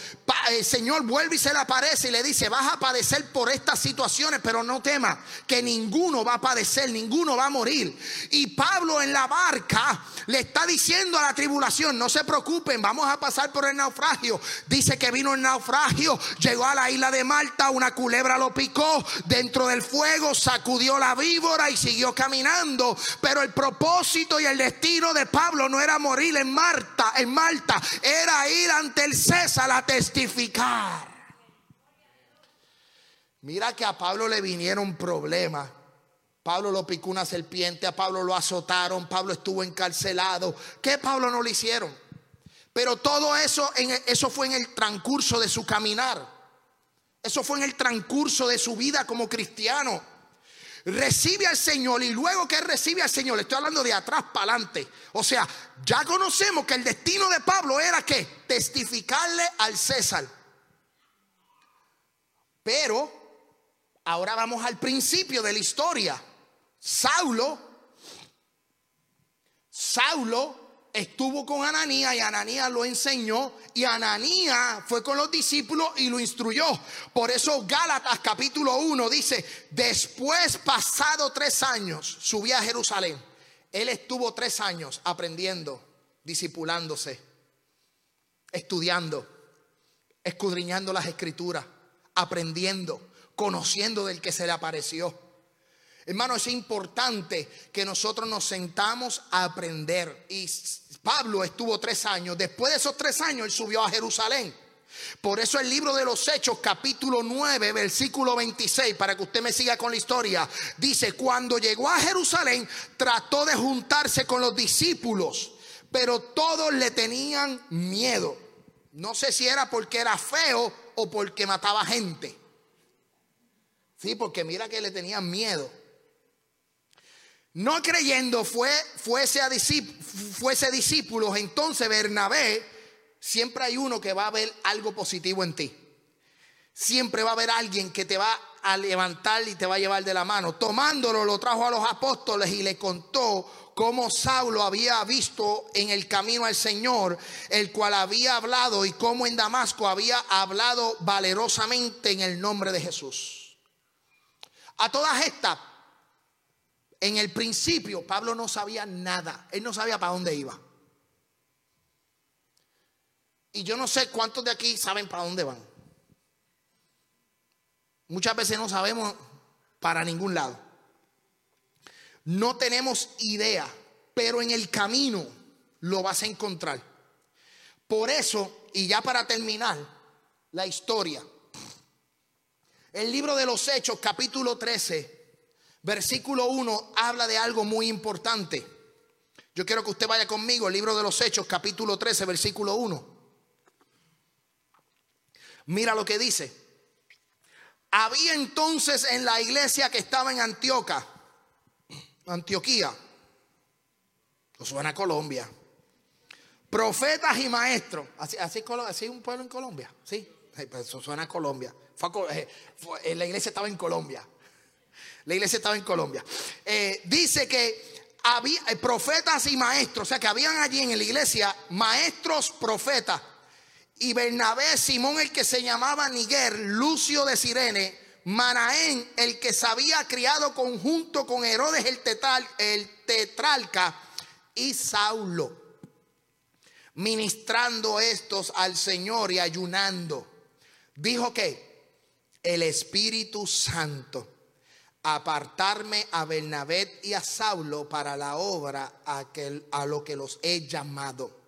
el Señor vuelve y se le aparece y le dice, vas a padecer por estas situaciones, pero no temas, que ninguno va a padecer, ninguno va a morir. Y Pablo en la barca le está diciendo a la tribulación, no se preocupen, vamos a pasar por el naufragio. Dice que vino el naufragio, llegó a la isla de Malta, una culebra lo picó, dentro del fuego sacudió la víbora y siguió caminando. Pero el propósito y el destino de Pablo no era morir en Marta, en Malta, era ir ante el César a testificar. Mira que a Pablo le vinieron problemas. Pablo lo picó una serpiente, a Pablo lo azotaron, Pablo estuvo encarcelado. ¿Qué Pablo no le hicieron? Pero todo eso, eso fue en el transcurso de su caminar. Eso fue en el transcurso de su vida como cristiano. Recibe al Señor y luego que recibe al Señor, estoy hablando de atrás para adelante. O sea, ya conocemos que el destino de Pablo era que testificarle al César. Pero ahora vamos al principio de la historia. Saulo, Saulo estuvo con Ananías y Ananías lo enseñó y Ananías fue con los discípulos y lo instruyó. Por eso Gálatas capítulo 1 dice, después pasado tres años, subí a Jerusalén. Él estuvo tres años aprendiendo, discipulándose, estudiando, escudriñando las escrituras, aprendiendo, conociendo del que se le apareció. Hermano, es importante que nosotros nos sentamos a aprender. Y Pablo estuvo tres años. Después de esos tres años, él subió a Jerusalén. Por eso el libro de los Hechos, capítulo 9, versículo 26, para que usted me siga con la historia, dice, cuando llegó a Jerusalén, trató de juntarse con los discípulos, pero todos le tenían miedo. No sé si era porque era feo o porque mataba gente. Sí, porque mira que le tenían miedo. No creyendo fue, fuese, a fuese discípulos, entonces Bernabé, siempre hay uno que va a ver algo positivo en ti. Siempre va a haber alguien que te va a levantar y te va a llevar de la mano. Tomándolo, lo trajo a los apóstoles y le contó cómo Saulo había visto en el camino al Señor, el cual había hablado y cómo en Damasco había hablado valerosamente en el nombre de Jesús. A todas estas, en el principio Pablo no sabía nada, él no sabía para dónde iba. Y yo no sé cuántos de aquí saben para dónde van. Muchas veces no sabemos para ningún lado. No tenemos idea, pero en el camino lo vas a encontrar. Por eso, y ya para terminar la historia, el libro de los Hechos, capítulo 13, Versículo 1 habla de algo muy importante. Yo quiero que usted vaya conmigo al libro de los Hechos, capítulo 13, versículo 1. Mira lo que dice. Había entonces en la iglesia que estaba en Antioquia, Antioquía, eso suena a Colombia, profetas y maestros, así, así, un pueblo en Colombia, sí, pues eso suena a Colombia. Eh, la iglesia estaba en Colombia. La iglesia estaba en Colombia. Eh, dice que había eh, profetas y maestros, o sea que habían allí en la iglesia maestros profetas. Y Bernabé, Simón el que se llamaba Niguer, Lucio de Sirene, Manaén el que se había criado conjunto con Herodes el, el tetralca y Saulo, ministrando estos al Señor y ayunando. Dijo que el Espíritu Santo apartarme a Bernabé y a Saulo para la obra a, a lo que los he llamado.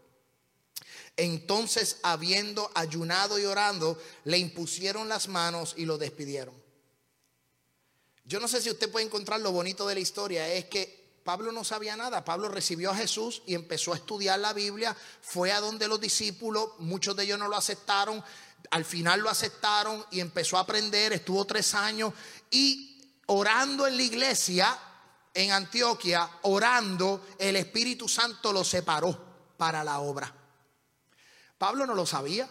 Entonces, habiendo ayunado y orando, le impusieron las manos y lo despidieron. Yo no sé si usted puede encontrar lo bonito de la historia, es que Pablo no sabía nada. Pablo recibió a Jesús y empezó a estudiar la Biblia, fue a donde los discípulos, muchos de ellos no lo aceptaron, al final lo aceptaron y empezó a aprender, estuvo tres años y orando en la iglesia en Antioquia, orando, el Espíritu Santo lo separó para la obra. Pablo no lo sabía.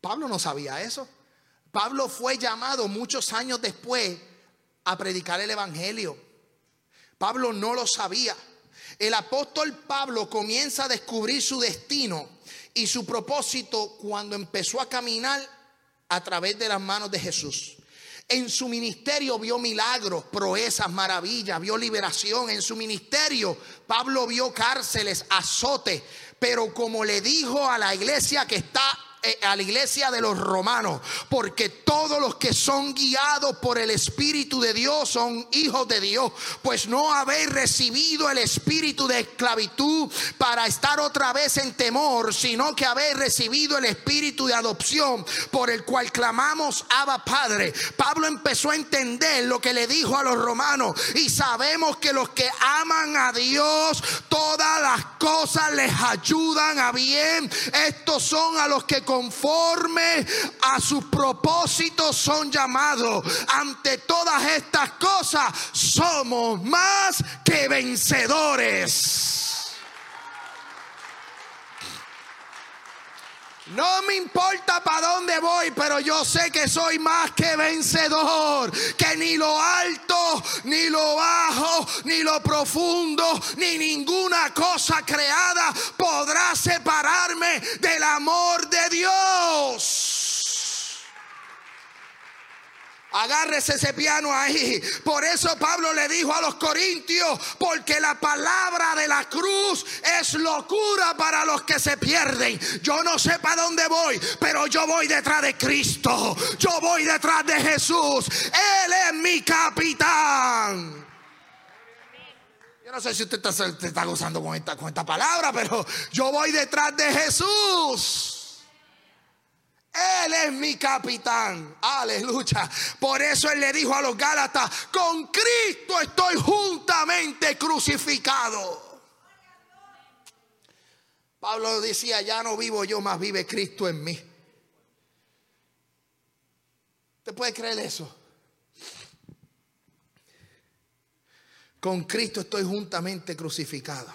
Pablo no sabía eso. Pablo fue llamado muchos años después a predicar el Evangelio. Pablo no lo sabía. El apóstol Pablo comienza a descubrir su destino y su propósito cuando empezó a caminar a través de las manos de Jesús. En su ministerio vio milagros, proezas, maravillas, vio liberación. En su ministerio Pablo vio cárceles, azote. Pero como le dijo a la iglesia que está a la iglesia de los romanos, porque todos los que son guiados por el Espíritu de Dios son hijos de Dios, pues no habéis recibido el espíritu de esclavitud para estar otra vez en temor, sino que habéis recibido el espíritu de adopción por el cual clamamos Abba Padre. Pablo empezó a entender lo que le dijo a los romanos y sabemos que los que aman a Dios, todas las cosas les ayudan a bien. Estos son a los que conforme a sus propósitos son llamados. Ante todas estas cosas somos más que vencedores. No me importa para dónde voy, pero yo sé que soy más que vencedor. Que ni lo alto, ni lo bajo, ni lo profundo, ni ninguna cosa creada podrá separarme del amor de Dios. Agárrese ese piano ahí. Por eso Pablo le dijo a los corintios, porque la palabra de la cruz es locura para los que se pierden. Yo no sé para dónde voy, pero yo voy detrás de Cristo. Yo voy detrás de Jesús. Él es mi capitán. Yo no sé si usted está, está gozando con esta, con esta palabra, pero yo voy detrás de Jesús. Él es mi capitán. Aleluya. Por eso Él le dijo a los Gálatas, con Cristo estoy juntamente crucificado. Pablo decía, ya no vivo yo, más vive Cristo en mí. ¿Te puede creer eso? Con Cristo estoy juntamente crucificado.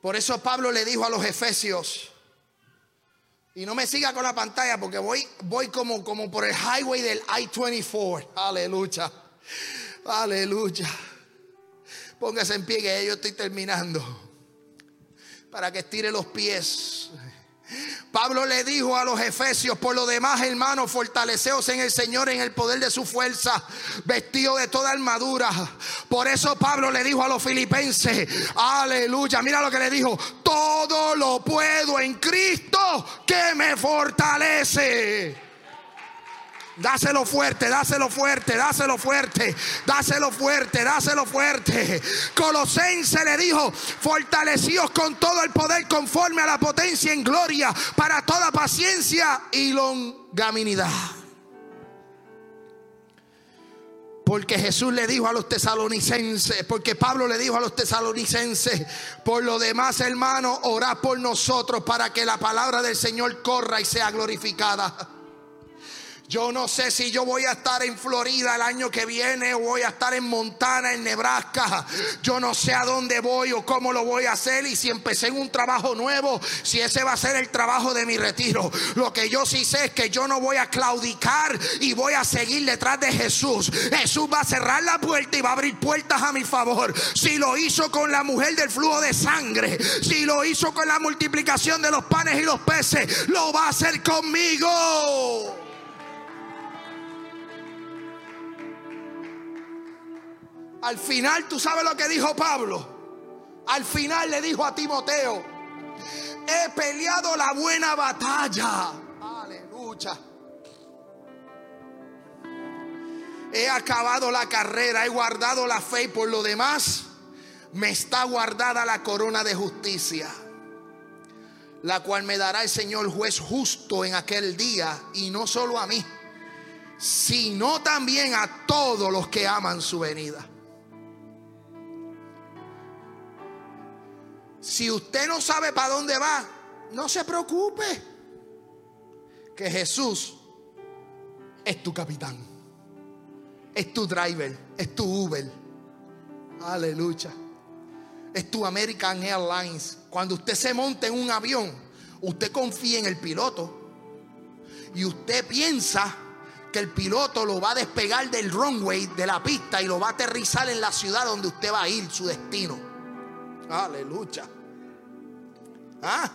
Por eso Pablo le dijo a los efesios, y no me siga con la pantalla porque voy, voy como, como por el highway del I-24. Aleluya. Aleluya. Póngase en pie que yo estoy terminando. Para que estire los pies. Pablo le dijo a los efesios, por lo demás, hermanos, fortaleceos en el Señor en el poder de su fuerza, vestido de toda armadura. Por eso Pablo le dijo a los filipenses, aleluya, mira lo que le dijo, todo lo puedo en Cristo que me fortalece. Dáselo fuerte, dáselo fuerte, dáselo fuerte, dáselo fuerte, dáselo fuerte. Colosense le dijo, fortalecidos con todo el poder conforme a la potencia en gloria para toda paciencia y longanimidad. Porque Jesús le dijo a los tesalonicenses, porque Pablo le dijo a los tesalonicenses, por lo demás hermanos, orad por nosotros para que la palabra del Señor corra y sea glorificada. Yo no sé si yo voy a estar en Florida el año que viene o voy a estar en Montana, en Nebraska. Yo no sé a dónde voy o cómo lo voy a hacer y si empecé en un trabajo nuevo, si ese va a ser el trabajo de mi retiro. Lo que yo sí sé es que yo no voy a claudicar y voy a seguir detrás de Jesús. Jesús va a cerrar la puerta y va a abrir puertas a mi favor. Si lo hizo con la mujer del flujo de sangre, si lo hizo con la multiplicación de los panes y los peces, lo va a hacer conmigo. Al final, tú sabes lo que dijo Pablo. Al final le dijo a Timoteo, he peleado la buena batalla. Aleluya. He acabado la carrera, he guardado la fe y por lo demás me está guardada la corona de justicia. la cual me dará el Señor juez justo en aquel día, y no solo a mí, sino también a todos los que aman su venida. Si usted no sabe para dónde va, no se preocupe. Que Jesús es tu capitán. Es tu driver. Es tu Uber. Aleluya. Es tu American Airlines. Cuando usted se monta en un avión, usted confía en el piloto. Y usted piensa que el piloto lo va a despegar del runway, de la pista, y lo va a aterrizar en la ciudad donde usted va a ir, su destino. Aleluya. ¿Ah?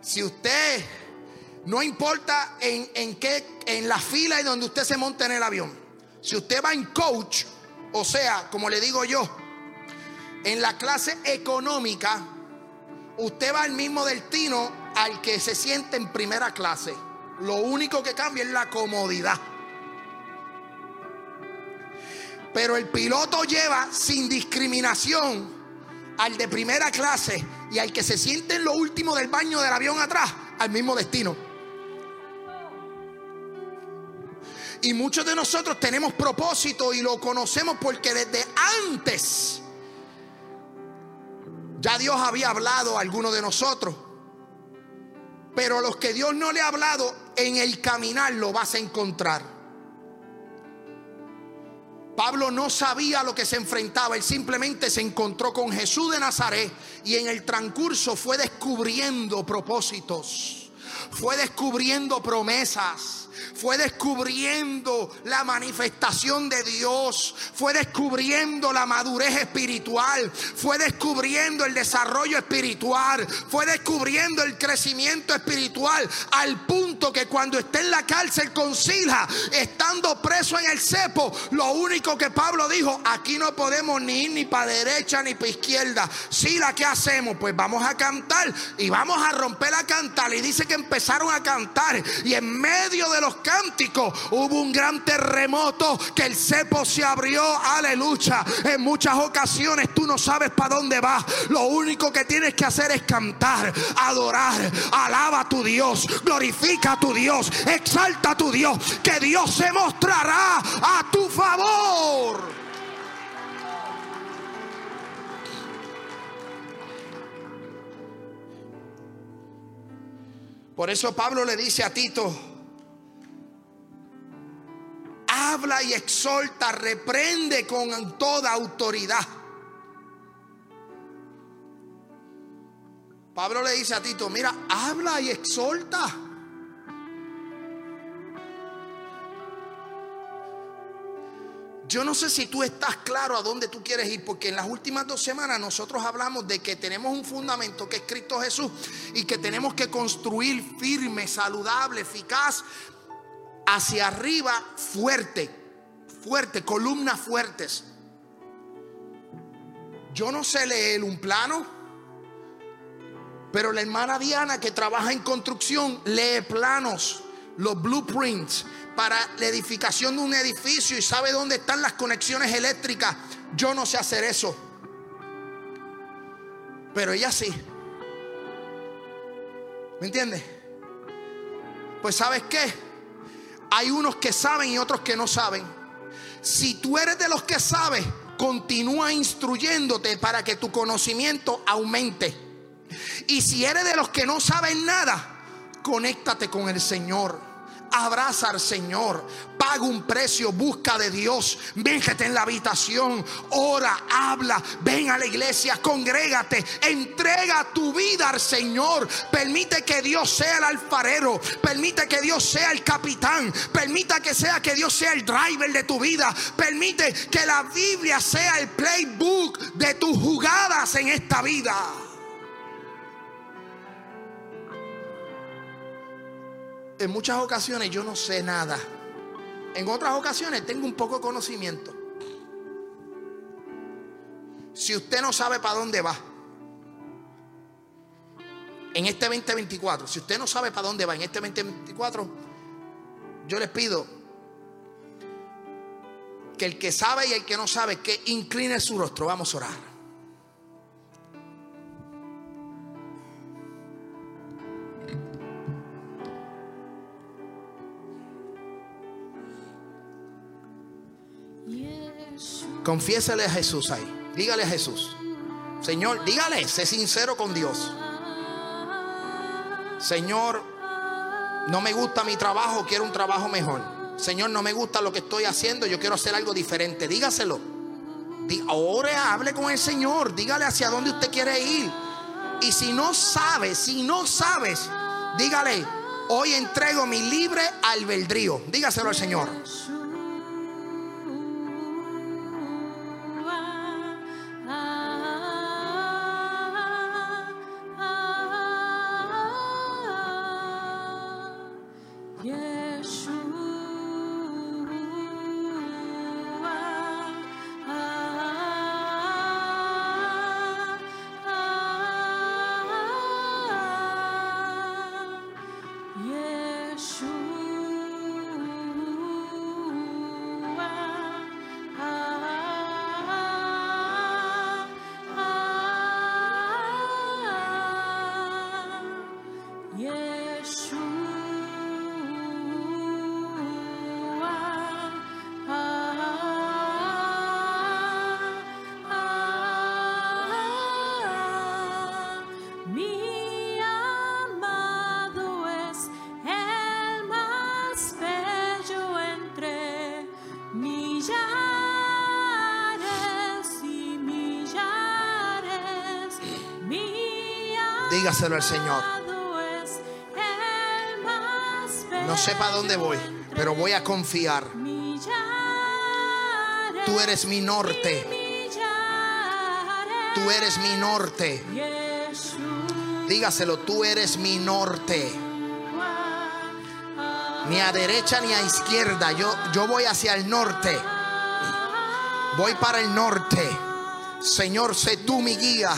Si usted no importa en, en qué, en la fila en donde usted se monte en el avión. Si usted va en coach, o sea, como le digo yo, en la clase económica, usted va al mismo destino al que se siente en primera clase. Lo único que cambia es la comodidad. Pero el piloto lleva sin discriminación al de primera clase y al que se siente en lo último del baño del avión atrás al mismo destino. Y muchos de nosotros tenemos propósito y lo conocemos porque desde antes ya Dios había hablado a algunos de nosotros. Pero a los que Dios no le ha hablado, en el caminar lo vas a encontrar. Pablo no sabía lo que se enfrentaba, él simplemente se encontró con Jesús de Nazaret y en el transcurso fue descubriendo propósitos, fue descubriendo promesas fue descubriendo la manifestación de Dios, fue descubriendo la madurez espiritual, fue descubriendo el desarrollo espiritual, fue descubriendo el crecimiento espiritual al punto que cuando esté en la cárcel con Silja, estando preso en el cepo, lo único que Pablo dijo, aquí no podemos ni ir ni para derecha ni para izquierda. Sila, ¿qué hacemos? Pues vamos a cantar y vamos a romper a cantar. Y dice que empezaron a cantar y en medio de los cánticos hubo un gran terremoto que el cepo se abrió, aleluya. En muchas ocasiones tú no sabes para dónde vas. Lo único que tienes que hacer es cantar, adorar, alaba a tu Dios, glorifica a tu Dios, exalta a tu Dios, que Dios se mostrará a tu favor. Por eso Pablo le dice a Tito, habla y exhorta, reprende con toda autoridad. Pablo le dice a Tito, mira, habla y exhorta. Yo no sé si tú estás claro a dónde tú quieres ir, porque en las últimas dos semanas nosotros hablamos de que tenemos un fundamento que es Cristo Jesús y que tenemos que construir firme, saludable, eficaz, hacia arriba fuerte, fuerte, columnas fuertes. Yo no sé leer un plano, pero la hermana Diana que trabaja en construcción lee planos, los blueprints para la edificación de un edificio y sabe dónde están las conexiones eléctricas. Yo no sé hacer eso. Pero ella sí. ¿Me entiendes? Pues sabes qué? Hay unos que saben y otros que no saben. Si tú eres de los que sabes, continúa instruyéndote para que tu conocimiento aumente. Y si eres de los que no saben nada, conéctate con el Señor abraza al Señor, paga un precio, busca de Dios, véngete en la habitación, ora, habla, ven a la iglesia, congrégate, entrega tu vida al Señor, permite que Dios sea el alfarero, permite que Dios sea el capitán, permita que sea que Dios sea el driver de tu vida, permite que la Biblia sea el playbook de tus jugadas en esta vida. En muchas ocasiones yo no sé nada. En otras ocasiones tengo un poco de conocimiento. Si usted no sabe para dónde va, en este 2024, si usted no sabe para dónde va en este 2024, yo les pido que el que sabe y el que no sabe, que incline su rostro. Vamos a orar. Confiésele a Jesús ahí. Dígale a Jesús. Señor, dígale, sé sincero con Dios. Señor, no me gusta mi trabajo, quiero un trabajo mejor. Señor, no me gusta lo que estoy haciendo, yo quiero hacer algo diferente. Dígaselo. Ahora hable con el Señor, dígale hacia dónde usted quiere ir. Y si no sabes, si no sabes, dígale, hoy entrego mi libre albedrío. Dígaselo al Señor. Dígaselo al Señor. No sé para dónde voy, pero voy a confiar. Tú eres mi norte. Tú eres mi norte. Dígaselo, tú eres mi norte. Ni a derecha ni a izquierda. Yo, yo voy hacia el norte. Voy para el norte. Señor, sé tú mi guía.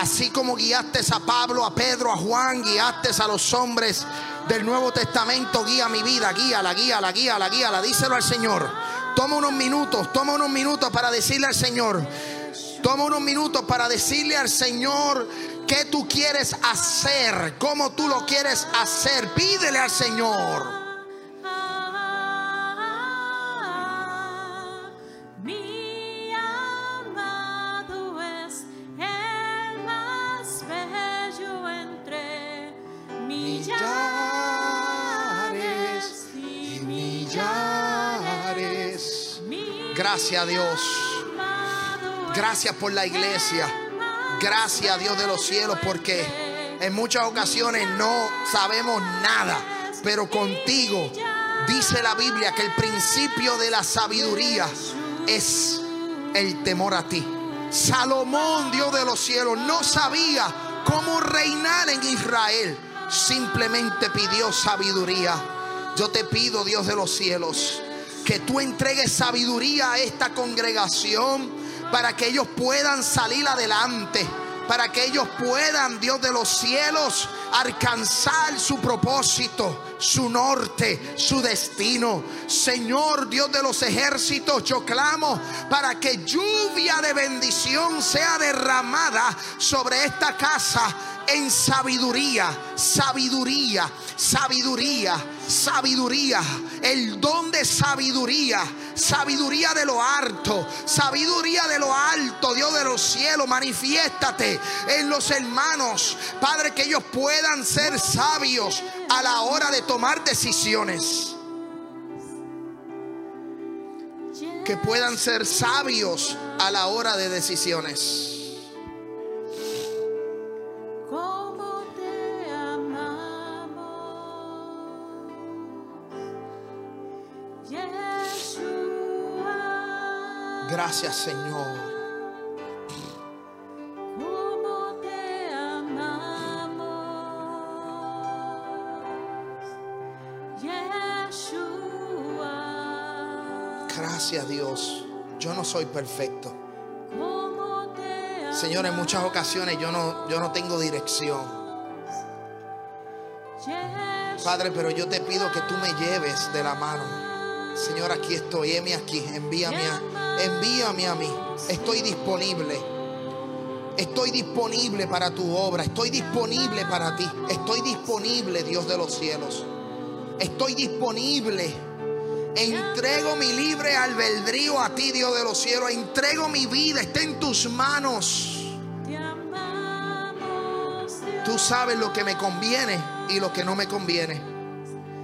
Así como guiaste a Pablo, a Pedro, a Juan, guiaste a los hombres del Nuevo Testamento, guía mi vida, guía la guía la guía la guía Díselo al Señor. Toma unos minutos, toma unos minutos para decirle al Señor. Toma unos minutos para decirle al Señor qué tú quieres hacer, cómo tú lo quieres hacer. Pídele al Señor. Gracias a Dios. Gracias por la iglesia. Gracias a Dios de los cielos porque en muchas ocasiones no sabemos nada. Pero contigo dice la Biblia que el principio de la sabiduría es el temor a ti. Salomón, Dios de los cielos, no sabía cómo reinar en Israel. Simplemente pidió sabiduría. Yo te pido, Dios de los cielos, que tú entregues sabiduría a esta congregación para que ellos puedan salir adelante, para que ellos puedan, Dios de los cielos, alcanzar su propósito, su norte, su destino. Señor Dios de los ejércitos, yo clamo para que lluvia de bendición sea derramada sobre esta casa en sabiduría, sabiduría, sabiduría, sabiduría, el don de sabiduría, sabiduría de lo alto, sabiduría de lo alto, Dios de los cielos, manifiéstate en los hermanos, Padre, que ellos puedan ser sabios a la hora de tomar decisiones. Que puedan ser sabios a la hora de decisiones. Gracias Señor. Gracias Dios. Yo no soy perfecto. Señor, en muchas ocasiones yo no, yo no tengo dirección. Padre, pero yo te pido que tú me lleves de la mano. Señor, aquí estoy, heme aquí, envíame a, envíame a mí. Estoy disponible. Estoy disponible para tu obra, estoy disponible para ti, estoy disponible, Dios de los cielos. Estoy disponible Entrego mi libre albedrío a ti, Dios de los cielos. Entrego mi vida, está en tus manos. Tú sabes lo que me conviene y lo que no me conviene.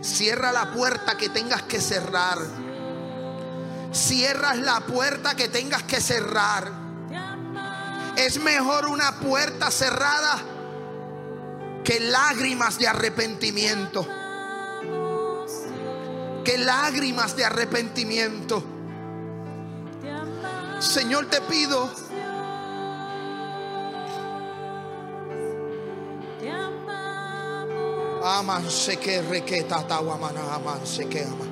Cierra la puerta que tengas que cerrar. Cierras la puerta que tengas que cerrar. Es mejor una puerta cerrada que lágrimas de arrepentimiento que lágrimas de arrepentimiento. Señor, te pido amanse que requeta tawamana amanse que ama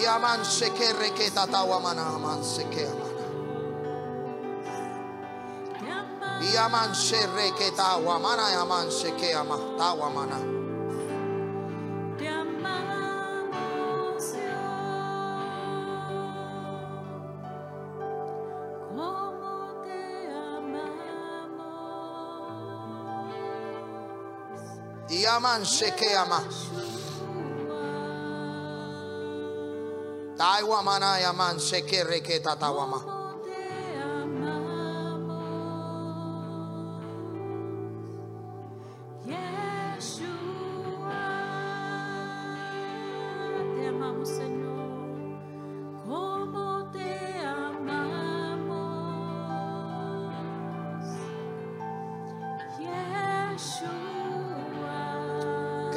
y amanse que requeta tawamana amanse que ama y amanse requeta tawamana amanse que ama tawamana aman se que ama. Taiwamana aman se que requeta tawama.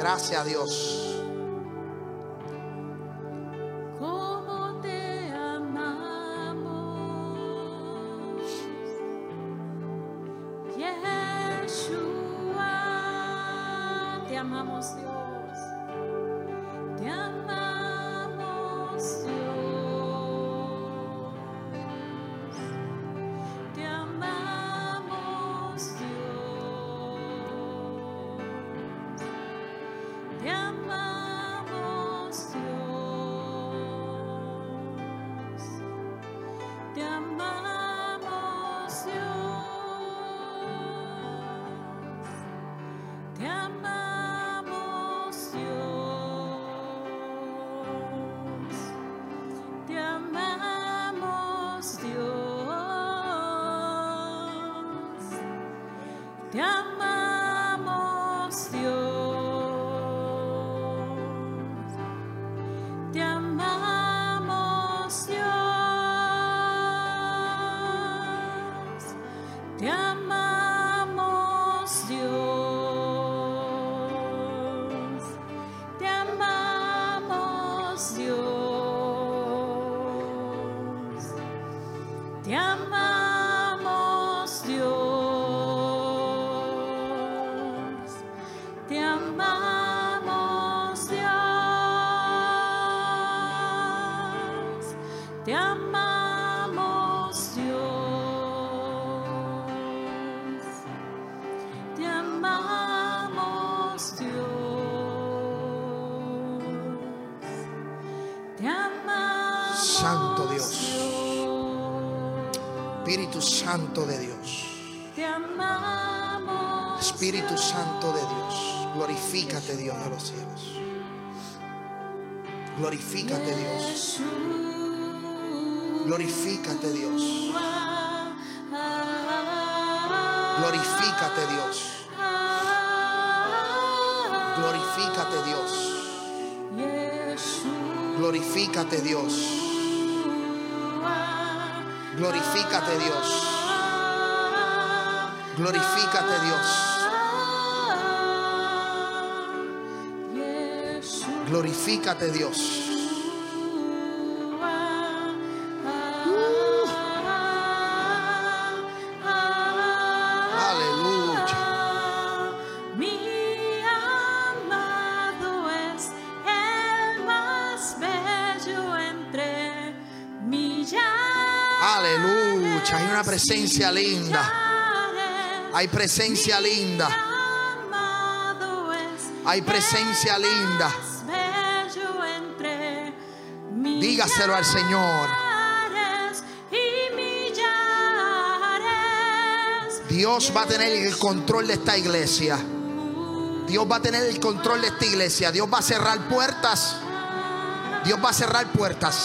Gracias a Dios. Santo de Dios. Te amamos. Espíritu Santo de Dios. Glorifícate Dios de los cielos. Glorifícate Dios. Glorifícate Dios. Glorifícate Dios. Glorifícate Dios. Glorifícate Dios. Glorifícate Dios. Glorifícate Dios. Glorifícate Dios. Aleluya. Mi amado es el más bello entre millares. Aleluya. Hay una presencia linda. Hay presencia linda. Hay presencia linda. Dígaselo al Señor. Dios va a tener el control de esta iglesia. Dios va a tener el control de esta iglesia. Dios va a cerrar puertas Dios va a cerrar puertas.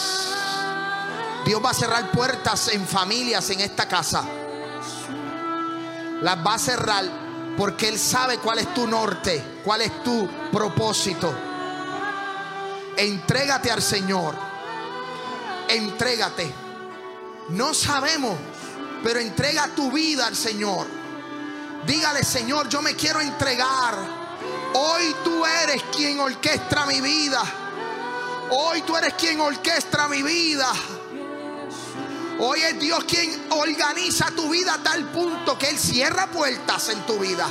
Dios va a cerrar puertas en familias en esta casa. Las va a cerrar porque Él sabe cuál es tu norte, cuál es tu propósito. Entrégate al Señor. Entrégate. No sabemos, pero entrega tu vida al Señor. Dígale, Señor, yo me quiero entregar. Hoy tú eres quien orquestra mi vida. Hoy tú eres quien orquestra mi vida. Hoy es Dios quien organiza tu vida a tal punto que Él cierra puertas en tu vida.